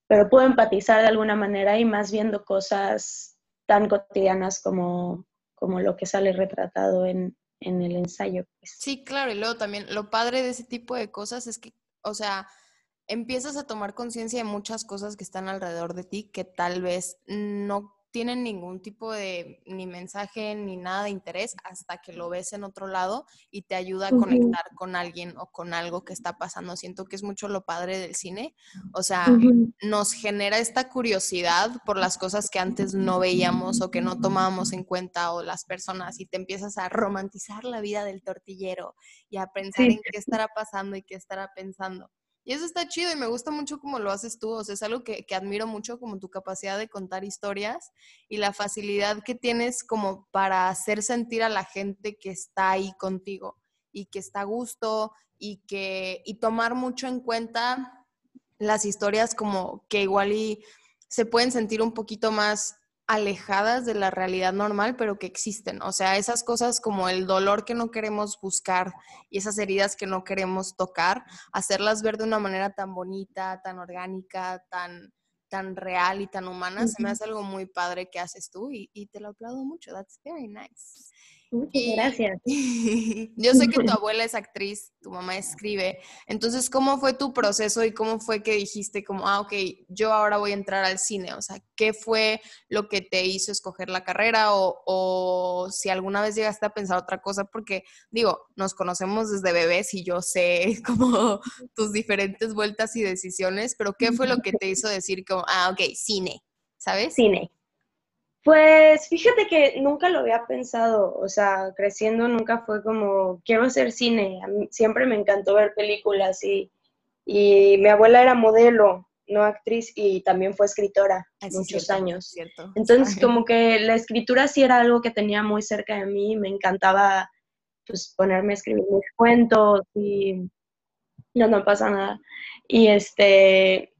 pero puedo empatizar de alguna manera y más viendo cosas tan cotidianas como, como lo que sale retratado en, en el ensayo. Pues. Sí, claro, y luego también lo padre de ese tipo de cosas es que, o sea, empiezas a tomar conciencia de muchas cosas que están alrededor de ti que tal vez no tienen ningún tipo de ni mensaje ni nada de interés hasta que lo ves en otro lado y te ayuda a conectar con alguien o con algo que está pasando. Siento que es mucho lo padre del cine. O sea, nos genera esta curiosidad por las cosas que antes no veíamos o que no tomábamos en cuenta o las personas y te empiezas a romantizar la vida del tortillero y a pensar en qué estará pasando y qué estará pensando. Y eso está chido y me gusta mucho cómo lo haces tú. O sea, es algo que, admiro mucho, como tu capacidad de contar historias y la facilidad que tienes como para hacer sentir a la gente que está ahí contigo y que está a gusto y que y tomar mucho en cuenta las historias como que igual y se pueden sentir un poquito más alejadas de la realidad normal, pero que existen. O sea, esas cosas como el dolor que no queremos buscar y esas heridas que no queremos tocar, hacerlas ver de una manera tan bonita, tan orgánica, tan, tan real y tan humana, se me hace algo muy padre que haces tú y, y te lo aplaudo mucho. That's very nice. Muchas gracias. Yo sé que tu abuela es actriz, tu mamá escribe. Entonces, ¿cómo fue tu proceso y cómo fue que dijiste como, ah, ok, yo ahora voy a entrar al cine? O sea, ¿qué fue lo que te hizo escoger la carrera o, o si alguna vez llegaste a pensar otra cosa? Porque, digo, nos conocemos desde bebés y yo sé como tus diferentes vueltas y decisiones, pero ¿qué fue lo que te hizo decir como, ah, ok, cine? ¿Sabes? Cine. Pues fíjate que nunca lo había pensado, o sea, creciendo nunca fue como, quiero hacer cine, siempre me encantó ver películas y, y mi abuela era modelo, no actriz, y también fue escritora ah, muchos años. Cierto. Entonces, como que la escritura sí era algo que tenía muy cerca de mí, me encantaba pues ponerme a escribir mis cuentos y no, no pasa nada. Y este,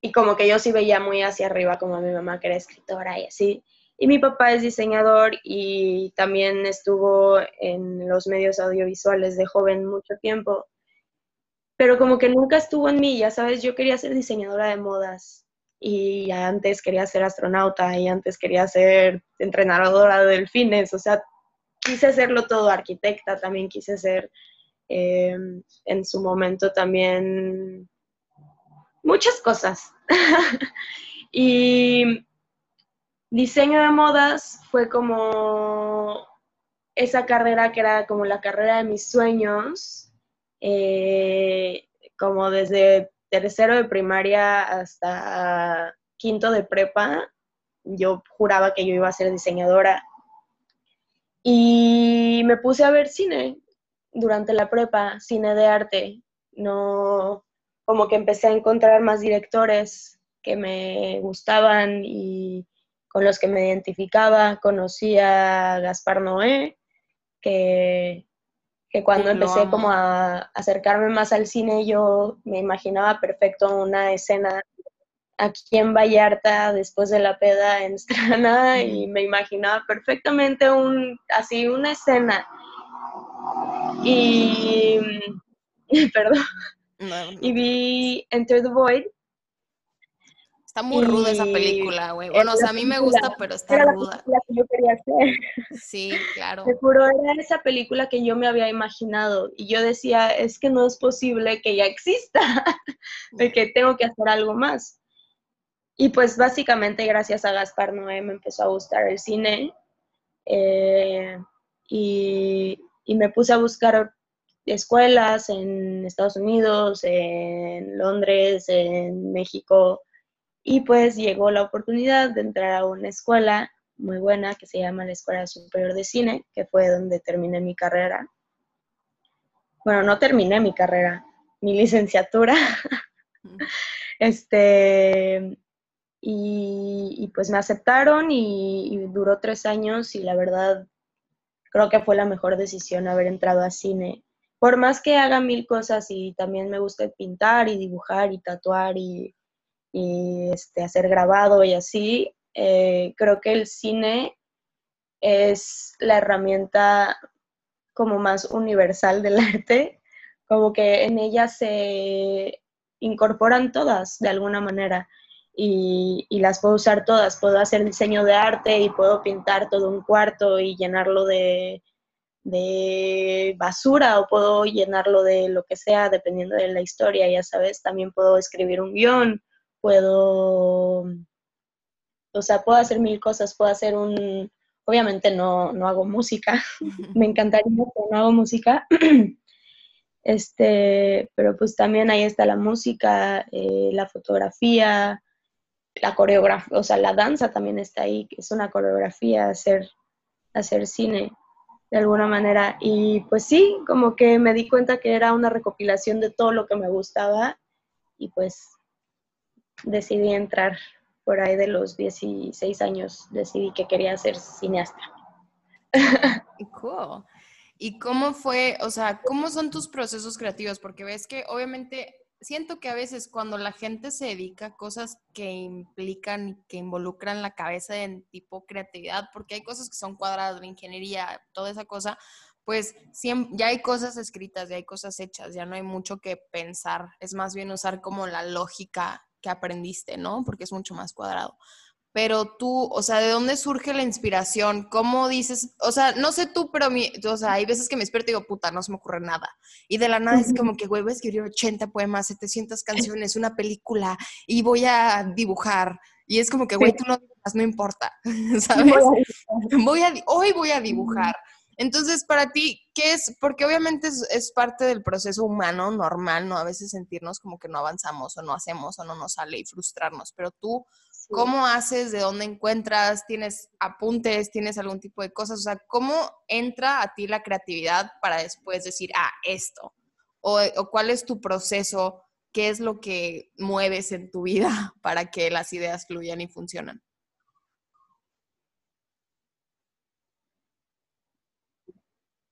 y como que yo sí veía muy hacia arriba como a mi mamá que era escritora y así. Y mi papá es diseñador y también estuvo en los medios audiovisuales de joven mucho tiempo. Pero como que nunca estuvo en mí, ya sabes, yo quería ser diseñadora de modas y antes quería ser astronauta y antes quería ser entrenadora de delfines, o sea, quise hacerlo todo, arquitecta también quise ser, em, en su momento también muchas cosas. y diseño de modas fue como esa carrera que era como la carrera de mis sueños, eh, como desde tercero de primaria hasta quinto de prepa, yo juraba que yo iba a ser diseñadora. Y me puse a ver cine durante la prepa, cine de arte. No, como que empecé a encontrar más directores que me gustaban y con los que me identificaba. Conocí a Gaspar Noé, que, que cuando empecé como a acercarme más al cine, yo me imaginaba perfecto una escena aquí en Vallarta después de la peda en Strana y me imaginaba perfectamente un, así una escena. Y, perdón, y vi Enter the Void Está muy ruda esa película, güey. Bueno, o sea, a mí me gusta, pero está era ruda. La que yo quería hacer. Sí, claro. Te juro, era esa película que yo me había imaginado. Y yo decía, es que no es posible que ya exista, de que tengo que hacer algo más. Y pues básicamente gracias a Gaspar Noé me empezó a gustar el cine. Eh, y, y me puse a buscar escuelas en Estados Unidos, en Londres, en México, y pues llegó la oportunidad de entrar a una escuela muy buena que se llama la Escuela Superior de Cine, que fue donde terminé mi carrera. Bueno, no terminé mi carrera, mi licenciatura. este, y, pues me aceptaron y, y, duró tres años y la verdad creo que fue la mejor decisión haber entrado a cine. Por más que haga mil cosas y también me gusta pintar y dibujar y tatuar y y este, hacer grabado y así, eh, creo que el cine es la herramienta como más universal del arte, como que en ella se incorporan todas de alguna manera y, las puedo usar todas. Puedo hacer diseño de arte y puedo pintar todo un cuarto y llenarlo de, de basura o puedo llenarlo de lo que sea dependiendo de la historia, ya sabes. También puedo escribir un guion puedo, o sea, puedo hacer mil cosas, puedo hacer un, obviamente no, no hago música, me encantaría, pero no hago música. Este, pero pues también ahí está la música, eh, la fotografía, la coreografía, o sea, la danza también está ahí, que es una coreografía, hacer, hacer cine de alguna manera. Y pues sí, como que me di cuenta que era una recopilación de todo lo que me gustaba y pues decidí entrar por ahí de los 16 años, decidí que quería ser cineasta. Cool. ¿Y cómo fue, o sea, cómo son tus procesos creativos? Porque ves que obviamente siento que a veces cuando la gente se dedica a cosas que implican, que involucran la cabeza en tipo creatividad, porque hay cosas que son cuadradas, la ingeniería, toda esa cosa, pues ya hay cosas escritas, ya hay cosas hechas, ya no hay mucho que pensar, es más bien usar como la lógica que aprendiste, ¿no? Porque es mucho más cuadrado. Pero tú, o sea, ¿de dónde surge la inspiración? ¿Cómo dices? O sea, no sé tú, pero mi, o sea, hay veces que me despierto y digo, puta, no se me ocurre nada. Y de la nada es como que, güey, voy a escribir 80 poemas, 700 canciones, una película y voy a dibujar. Y es como que, güey, tú no no importa, ¿sabes? Voy a, hoy voy a dibujar. Entonces, para ti, ¿qué es? Porque obviamente es, parte del proceso humano normal, ¿no? A veces sentirnos como que no avanzamos o no hacemos o no nos sale y frustrarnos, pero tú, ¿Cómo haces? ¿De dónde encuentras? ¿Tienes apuntes? ¿Tienes algún tipo de cosas? O sea, ¿cómo entra a ti la creatividad para después decir, ah, esto? ¿O, o cuál es tu proceso? ¿Qué es lo que mueves en tu vida para que las ideas fluyan y funcionan?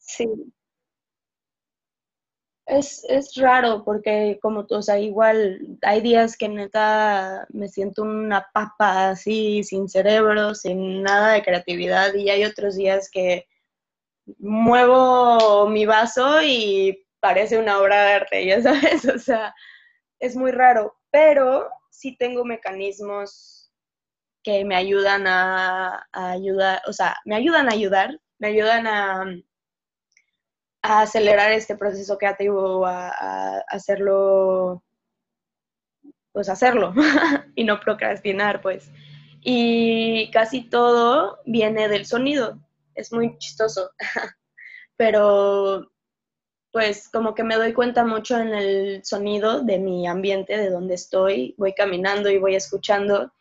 Sí, es, es raro porque como, o sea, igual hay días que neta me siento una papa así, sin cerebro, sin nada de creatividad y hay otros días que muevo mi vaso y parece una obra de arte, ya sabes, o sea, es muy raro, pero sí tengo mecanismos que me ayudan a, a ayudar, o sea, me ayudan a ayudar, me ayudan a a acelerar este proceso creativo, a, a hacerlo, pues hacerlo y no procrastinar, pues. Y casi todo viene del sonido, es muy chistoso, pero pues como que me doy cuenta mucho en el sonido de mi ambiente, de donde estoy, voy caminando y voy escuchando.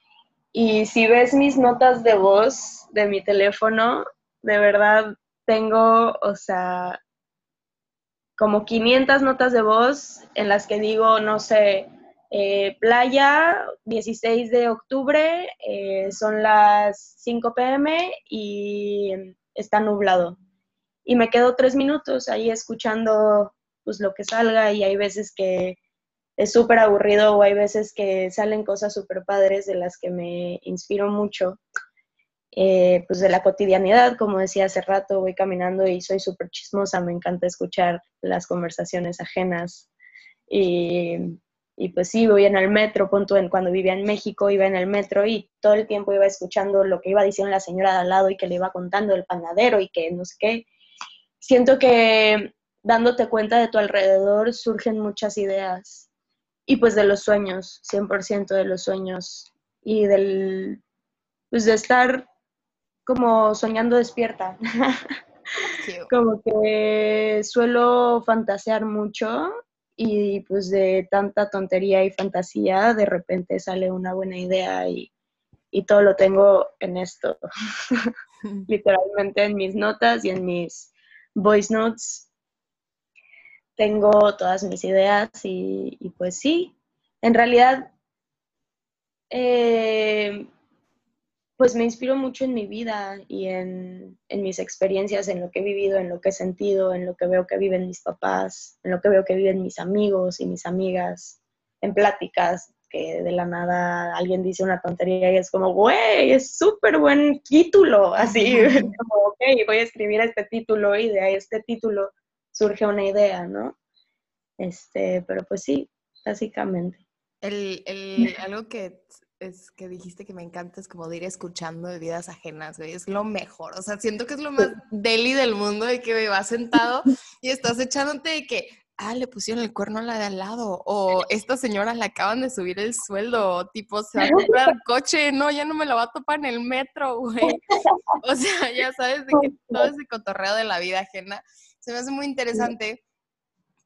Y si ves mis notas de voz de mi teléfono, de verdad tengo, o sea, como 500 notas de voz en las que digo, no sé, eh, playa, 16 de octubre, eh, son las 5 pm y está nublado. Y me quedo tres minutos ahí escuchando pues lo que salga y hay veces que es súper aburrido o hay veces que salen cosas súper padres de las que me inspiro mucho. Eh, pues de la cotidianidad, como decía hace rato, voy caminando y soy súper chismosa, me encanta escuchar las conversaciones ajenas. Y, pues sí, voy en el metro, punto en cuando vivía en México, iba en el metro y todo el tiempo iba escuchando lo que iba diciendo la señora de al lado y que le iba contando el panadero y que no sé qué. Siento que dándote cuenta de tu alrededor surgen muchas ideas y pues de los sueños, 100% de los sueños y del, pues de estar como soñando despierta. como que suelo fantasear mucho y pues de tanta tontería y fantasía de repente sale una buena idea y, y todo lo tengo en esto, literalmente en mis notas y en mis voice notes. Tengo todas mis ideas y, y pues sí, en realidad eh, pues me inspiro mucho en mi vida y en, mis experiencias, en lo que he vivido, en lo que he sentido, en lo que veo que viven mis papás, en lo que veo que viven mis amigos y mis amigas, en pláticas que de la nada alguien dice una tontería y es como, güey, es súper buen título, así, como, ok, voy a escribir este título y de este título surge una idea, ¿no? Este, pero pues sí, básicamente. El, el, algo que es que dijiste que me encanta es como de ir escuchando de vidas ajenas, güey, es lo mejor, o sea, siento que es lo más deli del mundo de que me vas sentado y estás echándote de que, ah, le pusieron el cuerno a la de al lado, o esta señora le acaban de subir el sueldo, tipo, se va a comprar coche, no, ya no me lo va a topar en el metro, güey, o sea, ya sabes de que todo ese cotorreo de la vida ajena se me hace muy interesante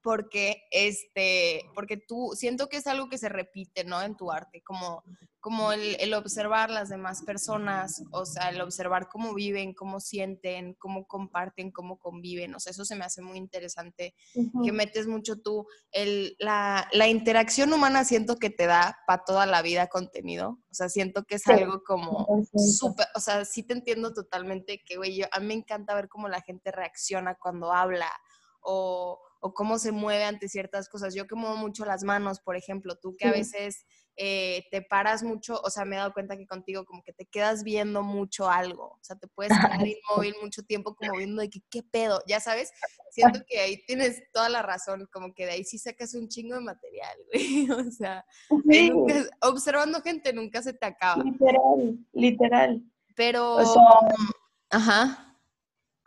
porque este, porque tú siento que es algo que se repite, ¿no? En tu arte, como, como el, observar las demás personas, o sea, el observar cómo viven, cómo sienten, cómo comparten, cómo conviven, o sea, eso se me hace muy interesante, que metes mucho tú, el, la, la, interacción humana siento que te da para toda la vida contenido, o sea, siento que es algo como súper, o sea, sí te entiendo totalmente que, güey, yo, a mí me encanta ver cómo la gente reacciona cuando habla, o o cómo se mueve ante ciertas cosas. Yo que muevo mucho las manos, por ejemplo, tú que a veces eh, te paras mucho, o sea, me he dado cuenta que contigo como que te quedas viendo mucho algo, o sea, te puedes quedar inmóvil mucho tiempo como viendo de que qué pedo, ya sabes, siento que ahí tienes toda la razón, como que de ahí sí sacas un chingo de material, güey, o sea, observando gente nunca se te acaba. Literal, literal. Pero, ajá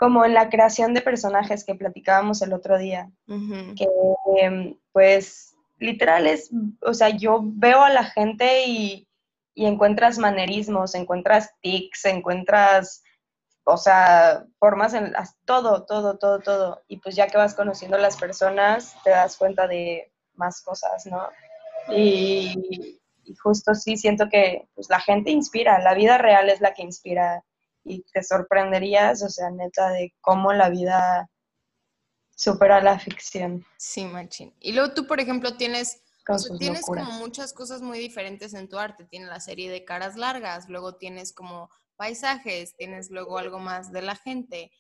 como en la creación de personajes que platicábamos el otro día, que em, pues literal es, o sea, yo veo a la gente y, encuentras manerismos, encuentras tics, encuentras, o sea, formas en todo, todo, todo, todo. Y pues ya que vas conociendo a las personas, te das cuenta de más cosas, ¿no? Y, y justo sí siento que pues, la gente inspira, la vida real es la que inspira y te sorprenderías, o sea, neta, de cómo la vida supera la ficción. Sí, machín. Y luego tú, por ejemplo, tienes, tienes como muchas cosas muy diferentes en tu arte. Tienes la serie de caras largas, luego tienes como paisajes, tienes luego algo más de la gente.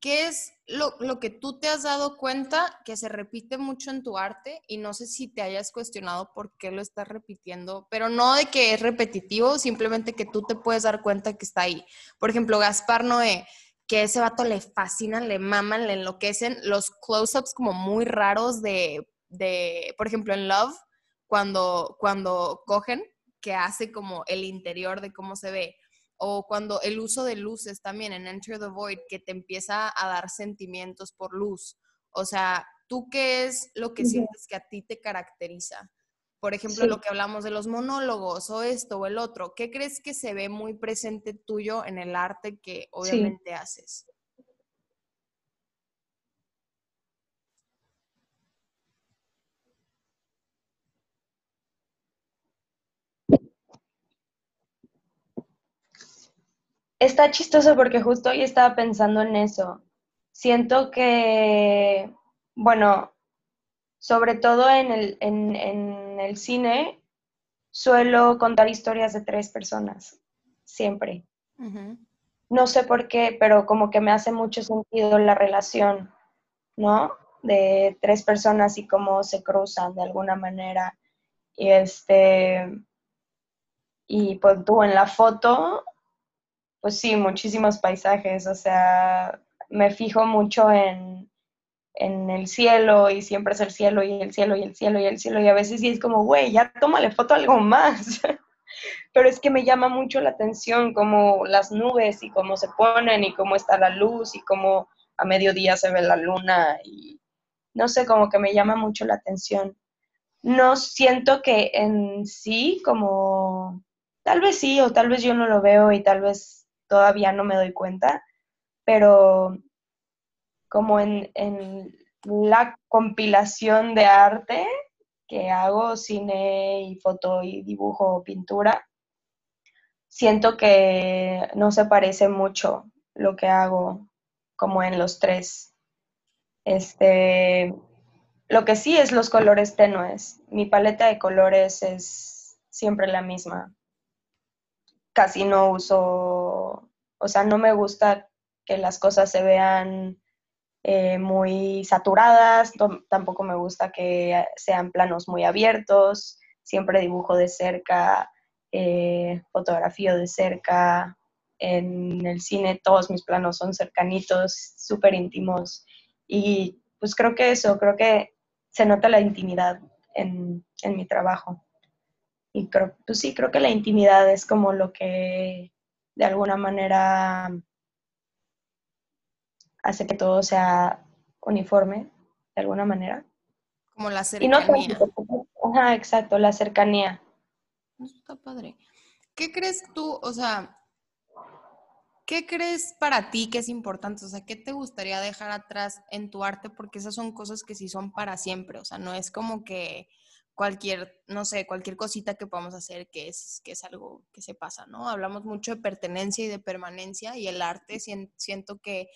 ¿Qué es lo, que tú te has dado cuenta que se repite mucho en tu arte? Y no sé si te hayas cuestionado por qué lo estás repitiendo, pero no de que es repetitivo, simplemente que tú te puedes dar cuenta que está ahí. Por ejemplo, Gaspar Noé, que ese vato le fascinan, le maman, le enloquecen los close-ups como muy raros de, de, por ejemplo, en Love, cuando, cuando cogen, que hace como el interior de cómo se ve o cuando el uso de luces también en Enter the Void, que te empieza a dar sentimientos por luz. O sea, ¿tú qué es lo que sientes que a ti te caracteriza? Por ejemplo, lo que hablamos de los monólogos o esto o el otro, ¿qué crees que se ve muy presente tuyo en el arte que obviamente haces? Está chistoso porque justo hoy estaba pensando en eso. Siento que, bueno, sobre todo en el, en, el cine, suelo contar historias de tres personas, siempre. No sé por qué, pero como que me hace mucho sentido la relación, ¿no? De tres personas y cómo se cruzan de alguna manera. Y este, y pues tú en la foto pues sí, muchísimos paisajes, o sea, me fijo mucho en, el cielo y siempre es el cielo y el cielo y el cielo y el cielo y a veces sí es como, güey, ya tómale foto algo más. Pero es que me llama mucho la atención como las nubes y cómo se ponen y cómo está la luz y cómo a mediodía se ve la luna y no sé, como que me llama mucho la atención. No siento que en sí como, tal vez sí o tal vez yo no lo veo y tal vez todavía no me doy cuenta, pero como en, la compilación de arte que hago, cine y foto y dibujo pintura, siento que no se parece mucho lo que hago como en los tres. Este, lo que sí es los colores tenues. Mi paleta de colores es siempre la misma. Casi no uso o sea, no me gusta que las cosas se vean eh, muy saturadas, tampoco me gusta que sean planos muy abiertos, siempre dibujo de cerca, eh, fotografío de cerca, en el cine todos mis planos son cercanitos, súper íntimos y pues creo que eso, creo que se nota la intimidad en, en mi trabajo. Y creo, pues sí, creo que la intimidad es como lo que de alguna manera hace que todo sea uniforme, de alguna manera. Como la cercanía. ajá, exacto, la cercanía. está padre. ¿Qué crees tú, o sea, qué crees para ti que es importante? O sea, ¿qué te gustaría dejar atrás en tu arte? Porque esas son cosas que sí son para siempre. O sea, no es como que cualquier, no sé, cualquier cosita que podamos hacer que es, que es algo que se pasa, ¿no? Hablamos mucho de pertenencia y de permanencia y el arte siento que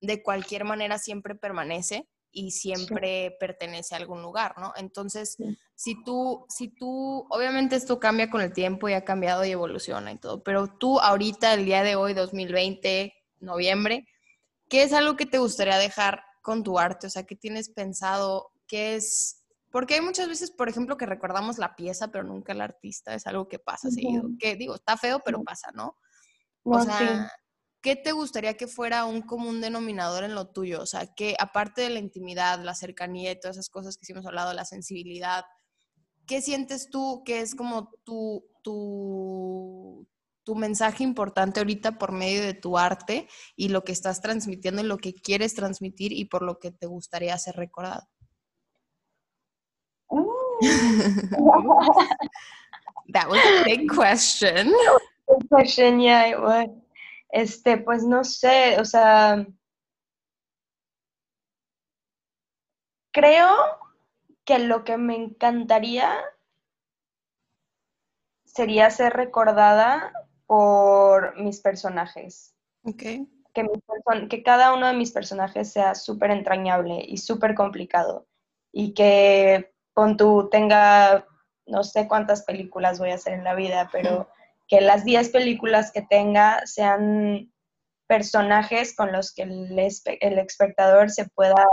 de cualquier manera siempre permanece y siempre pertenece a algún lugar, ¿no? Entonces, si tú, si tú, obviamente esto cambia con el tiempo y ha cambiado y evoluciona y todo, pero tú ahorita, el día de hoy, 2020, noviembre, ¿qué es algo que te gustaría dejar con tu arte? O sea, ¿qué tienes pensado? ¿Qué es porque hay muchas veces, por ejemplo, que recordamos la pieza, pero nunca el artista. Es algo que pasa seguido. Que digo, está feo, pero pasa, ¿no? O sea, ¿qué te gustaría que fuera un común denominador en lo tuyo? O sea, que aparte de la intimidad, la cercanía y todas esas cosas que sí hemos hablado, la sensibilidad, ¿qué sientes tú que es como tu, tu, tu mensaje importante ahorita por medio de tu arte y lo que estás transmitiendo y lo que quieres transmitir y por lo que te gustaría ser recordado? That was a big question. Big question, yeah, it was. Este, pues no sé, o sea, creo que lo que me encantaría sería ser recordada por mis personajes. Ok. Que, que cada uno de mis personajes sea súper entrañable y súper complicado. Y que con tú tenga, no sé cuántas películas voy a hacer en la vida, pero que las 10 películas que tenga sean personajes con los que el, el espectador se pueda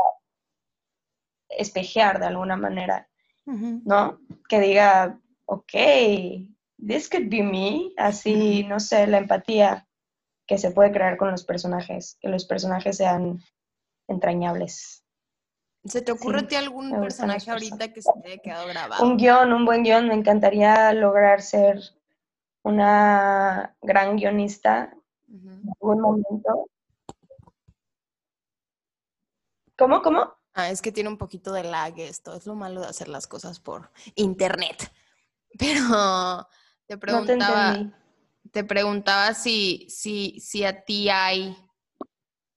espejear de alguna manera, ¿no? Que diga, ok, this could be me, así, no sé, la empatía que se puede crear con los personajes, que los personajes sean entrañables. ¿Se te ocurre a ti algún personaje ahorita que se te haya quedado grabado? Un guion, un buen guion, me encantaría lograr ser una gran guionista en algún momento. ¿Cómo, cómo? Ah, es que tiene un poquito de lag esto, es lo malo de hacer las cosas por internet. Pero te preguntaba, te, preguntaba si, si, si a ti hay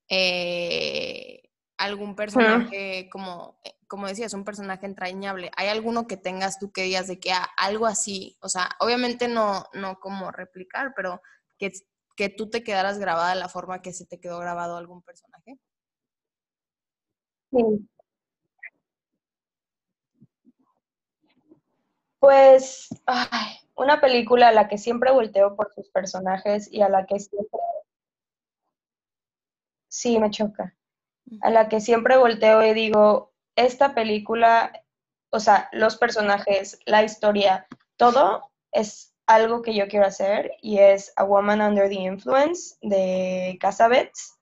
eh, algún personaje, como, eh, como decías, un personaje entrañable. ¿Hay alguno que tengas tú que digas de que ah, algo así, o sea, obviamente no, no como replicar, pero que, que tú te quedaras grabada de la forma que se te quedó grabado algún personaje? Sí. Pues, una película a la que siempre volteo por sus personajes y a la que siempre... Sí, me choca. A la que siempre volteo y digo, esta película, o sea, los personajes, la historia, todo es algo que yo quiero hacer y es A Woman Under the Influence de Casabets.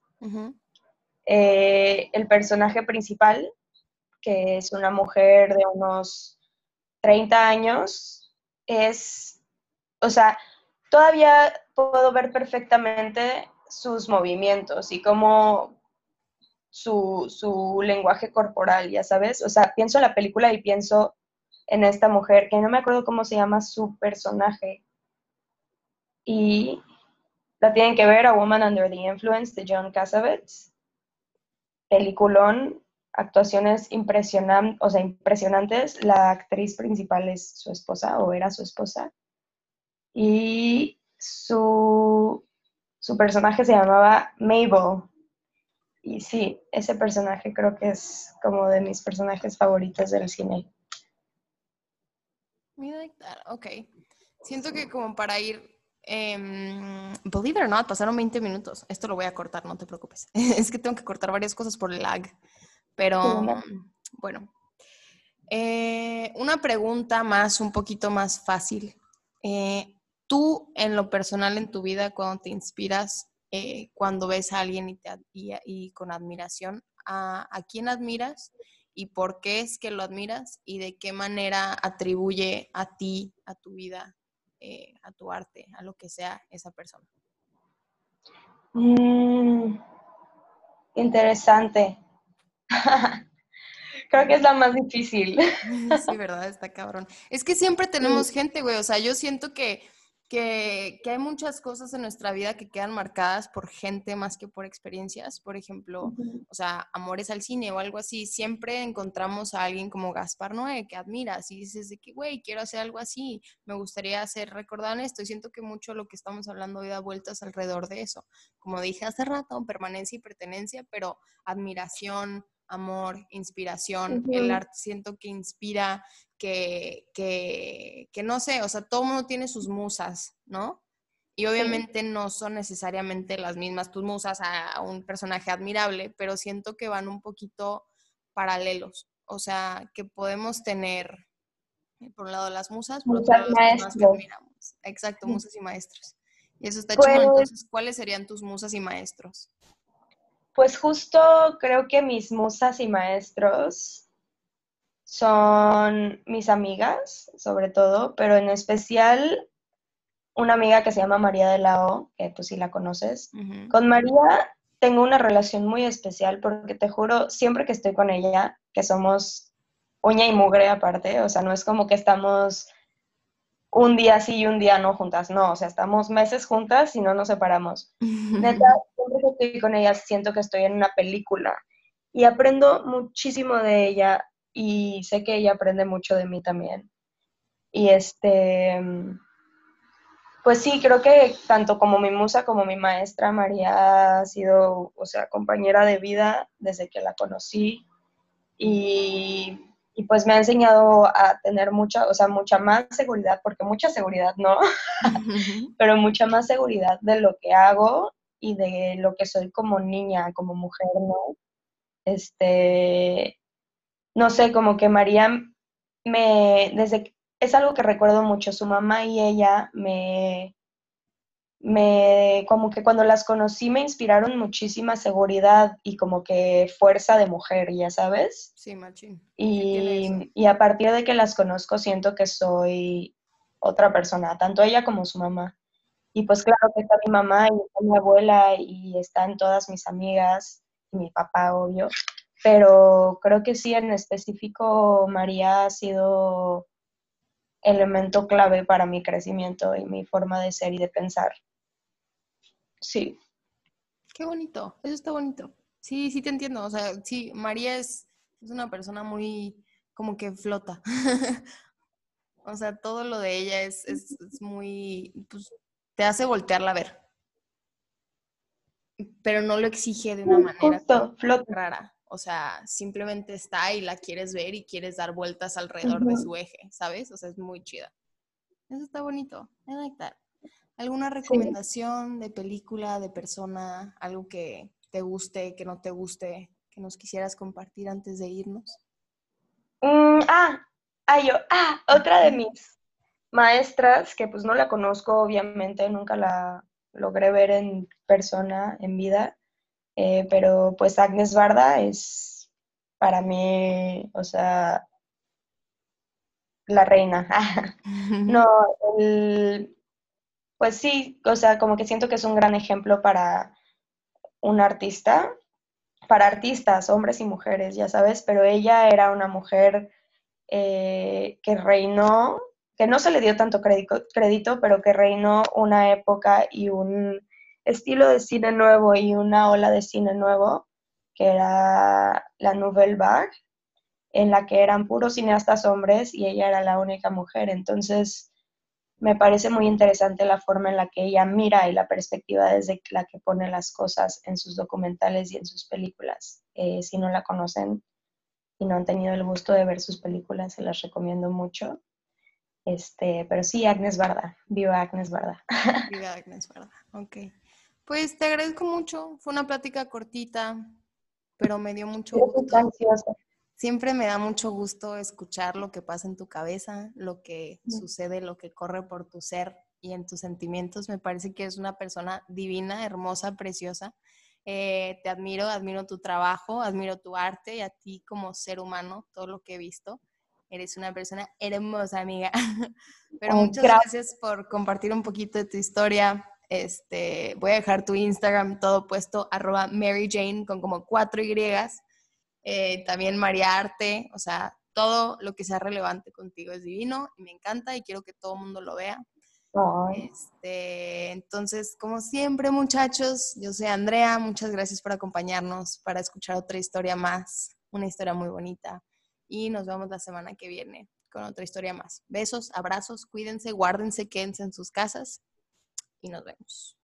Eh, el personaje principal, que es una mujer de unos 30 años, es, o sea, todavía puedo ver perfectamente sus movimientos y cómo su, su lenguaje corporal, ya sabes. O sea, pienso en la película y pienso en esta mujer, que no me acuerdo cómo se llama su personaje. Y la tienen que ver, A Woman Under the Influence de John Cassavetes. Peliculón, actuaciones impresionantes, o sea, impresionantes. La actriz principal es su esposa, o era su esposa. Y su, su personaje se llamaba Mabel. Y sí, ese personaje creo que es como de mis personajes favoritos del cine. Ok. Siento que como para ir, eh, believe it or not, pasaron 20 minutos. Esto lo voy a cortar, no te preocupes. es que tengo que cortar varias cosas por el lag. Pero bueno. Eh, una pregunta más, un poquito más fácil. Eh, tú, en lo personal en tu vida, cuando te inspiras, eh, cuando ves a alguien y, y, con admiración, a, a, quién admiras y por qué es que lo admiras y de qué manera atribuye a ti, a tu vida, eh, a tu arte, a lo que sea esa persona. Mm, interesante. Creo que es la más difícil. Sí, ¿verdad? Está cabrón. Es que siempre tenemos gente, güey. O sea, yo siento que que, hay muchas cosas en nuestra vida que quedan marcadas por gente más que por experiencias. Por ejemplo, o sea, amores al cine o algo así. Siempre encontramos a alguien como Gaspar Noé que admiras y dices de que, güey, quiero hacer algo así. Me gustaría hacer recordar esto. Y siento que mucho lo que estamos hablando hoy da vueltas alrededor de eso. Como dije hace rato, permanencia y pertenencia, pero admiración, amor, inspiración. El arte siento que inspira, que, que, que, no sé, o sea, todo mundo tiene sus musas, ¿no? Y obviamente no son necesariamente las mismas tus musas a, un personaje admirable, pero siento que van un poquito paralelos. O sea, que podemos tener, eh, por un lado, las musas, por otro lado, las que admiramos. Exacto, musas y maestros. Y eso está chido. Pues Entonces, ¿cuáles serían tus musas y maestros? Pues justo creo que mis musas y maestros son mis amigas, sobre todo, pero en especial una amiga que se llama María de la O, que tú sí la conoces. Con María tengo una relación muy especial porque te juro, siempre que estoy con ella, que somos uña y mugre aparte, o sea, no es como que estamos un día sí y un día no juntas, no, o sea, estamos meses juntas y no nos separamos. Neta, siempre que estoy con ella siento que estoy en una película y aprendo muchísimo de ella y sé que ella aprende mucho de mí también. Y este, pues sí, creo que tanto como mi musa como mi maestra María ha sido, o sea, compañera de vida desde que la conocí y, y pues me ha enseñado a tener mucha, o sea, mucha más seguridad, porque mucha seguridad no, pero mucha más seguridad de lo que hago y de lo que soy como niña, como mujer, ¿no? Este, no sé, como que María me, desde, es algo que recuerdo mucho, su mamá y ella me, me, como que cuando las conocí me inspiraron muchísima seguridad y como que fuerza de mujer, ya sabes. Sí, machín. Y, y a partir de que las conozco siento que soy otra persona, tanto ella como su mamá. Y pues claro que está mi mamá y está mi abuela y están todas mis amigas y mi papá, obvio. Pero creo que sí, en específico, María ha sido elemento clave para mi crecimiento y mi forma de ser y de pensar. Sí. Qué bonito, eso está bonito. Sí, sí te entiendo. O sea, sí, María es, es una persona muy como que flota. o sea, todo lo de ella es, es, es muy, pues, te hace voltearla a ver. Pero no lo exige de una manera Justo, flota. rara. O sea, simplemente está y la quieres ver y quieres dar vueltas alrededor de su eje, ¿sabes? O sea, es muy chida. Eso está bonito. I like that. ¿Alguna recomendación de película, de persona, algo que te guste, que no te guste, que nos quisieras compartir antes de irnos? Mm, ah, ah, yo, ah, otra de mis maestras, que pues no la conozco, obviamente, nunca la logré ver en persona, en vida, eh, pero pues Agnes Barda es para mí, o sea, la reina. No, el- pues sí, o sea, como que siento que es un gran ejemplo para un artista, para artistas, hombres y mujeres, ya sabes, pero ella era una mujer eh, que reinó, que no se le dio tanto crédito, crédito, pero que reinó una época y un estilo de cine nuevo y una ola de cine nuevo, que era la Nouvelle Vague, en la que eran puros cineastas hombres y ella era la única mujer. Entonces, me parece muy interesante la forma en la que ella mira y la perspectiva desde la que pone las cosas en sus documentales y en sus películas. Eh, si no la conocen y no han tenido el gusto de ver sus películas, se las recomiendo mucho. Este, pero sí, Agnes Barda, viva Agnes Barda. Viva Agnes Barda. Ok. Pues te agradezco mucho. Fue una plática cortita, pero me dio mucho gusto. ansiosa. Siempre me da mucho gusto escuchar lo que pasa en tu cabeza, lo que sucede, lo que corre por tu ser y en tus sentimientos. Me parece que eres una persona divina, hermosa, preciosa. Eh, te admiro, admiro tu trabajo, admiro tu arte y a ti como ser humano, todo lo que he visto. Eres una persona hermosa, amiga. Pero Ay, muchas gracias. gracias por compartir un poquito de tu historia. Este, voy a dejar tu Instagram todo puesto, arroba Mary Jane con como cuatro Ys. Eh, también María Arte, o sea, todo lo que sea relevante contigo es divino y me encanta y quiero que todo el mundo lo vea. Este, entonces, como siempre, muchachos, yo soy Andrea, muchas gracias por acompañarnos para escuchar otra historia más, una historia muy bonita. Y nos vemos la semana que viene con otra historia más. Besos, abrazos, cuídense, guárdense, quédense en sus casas y nos vemos.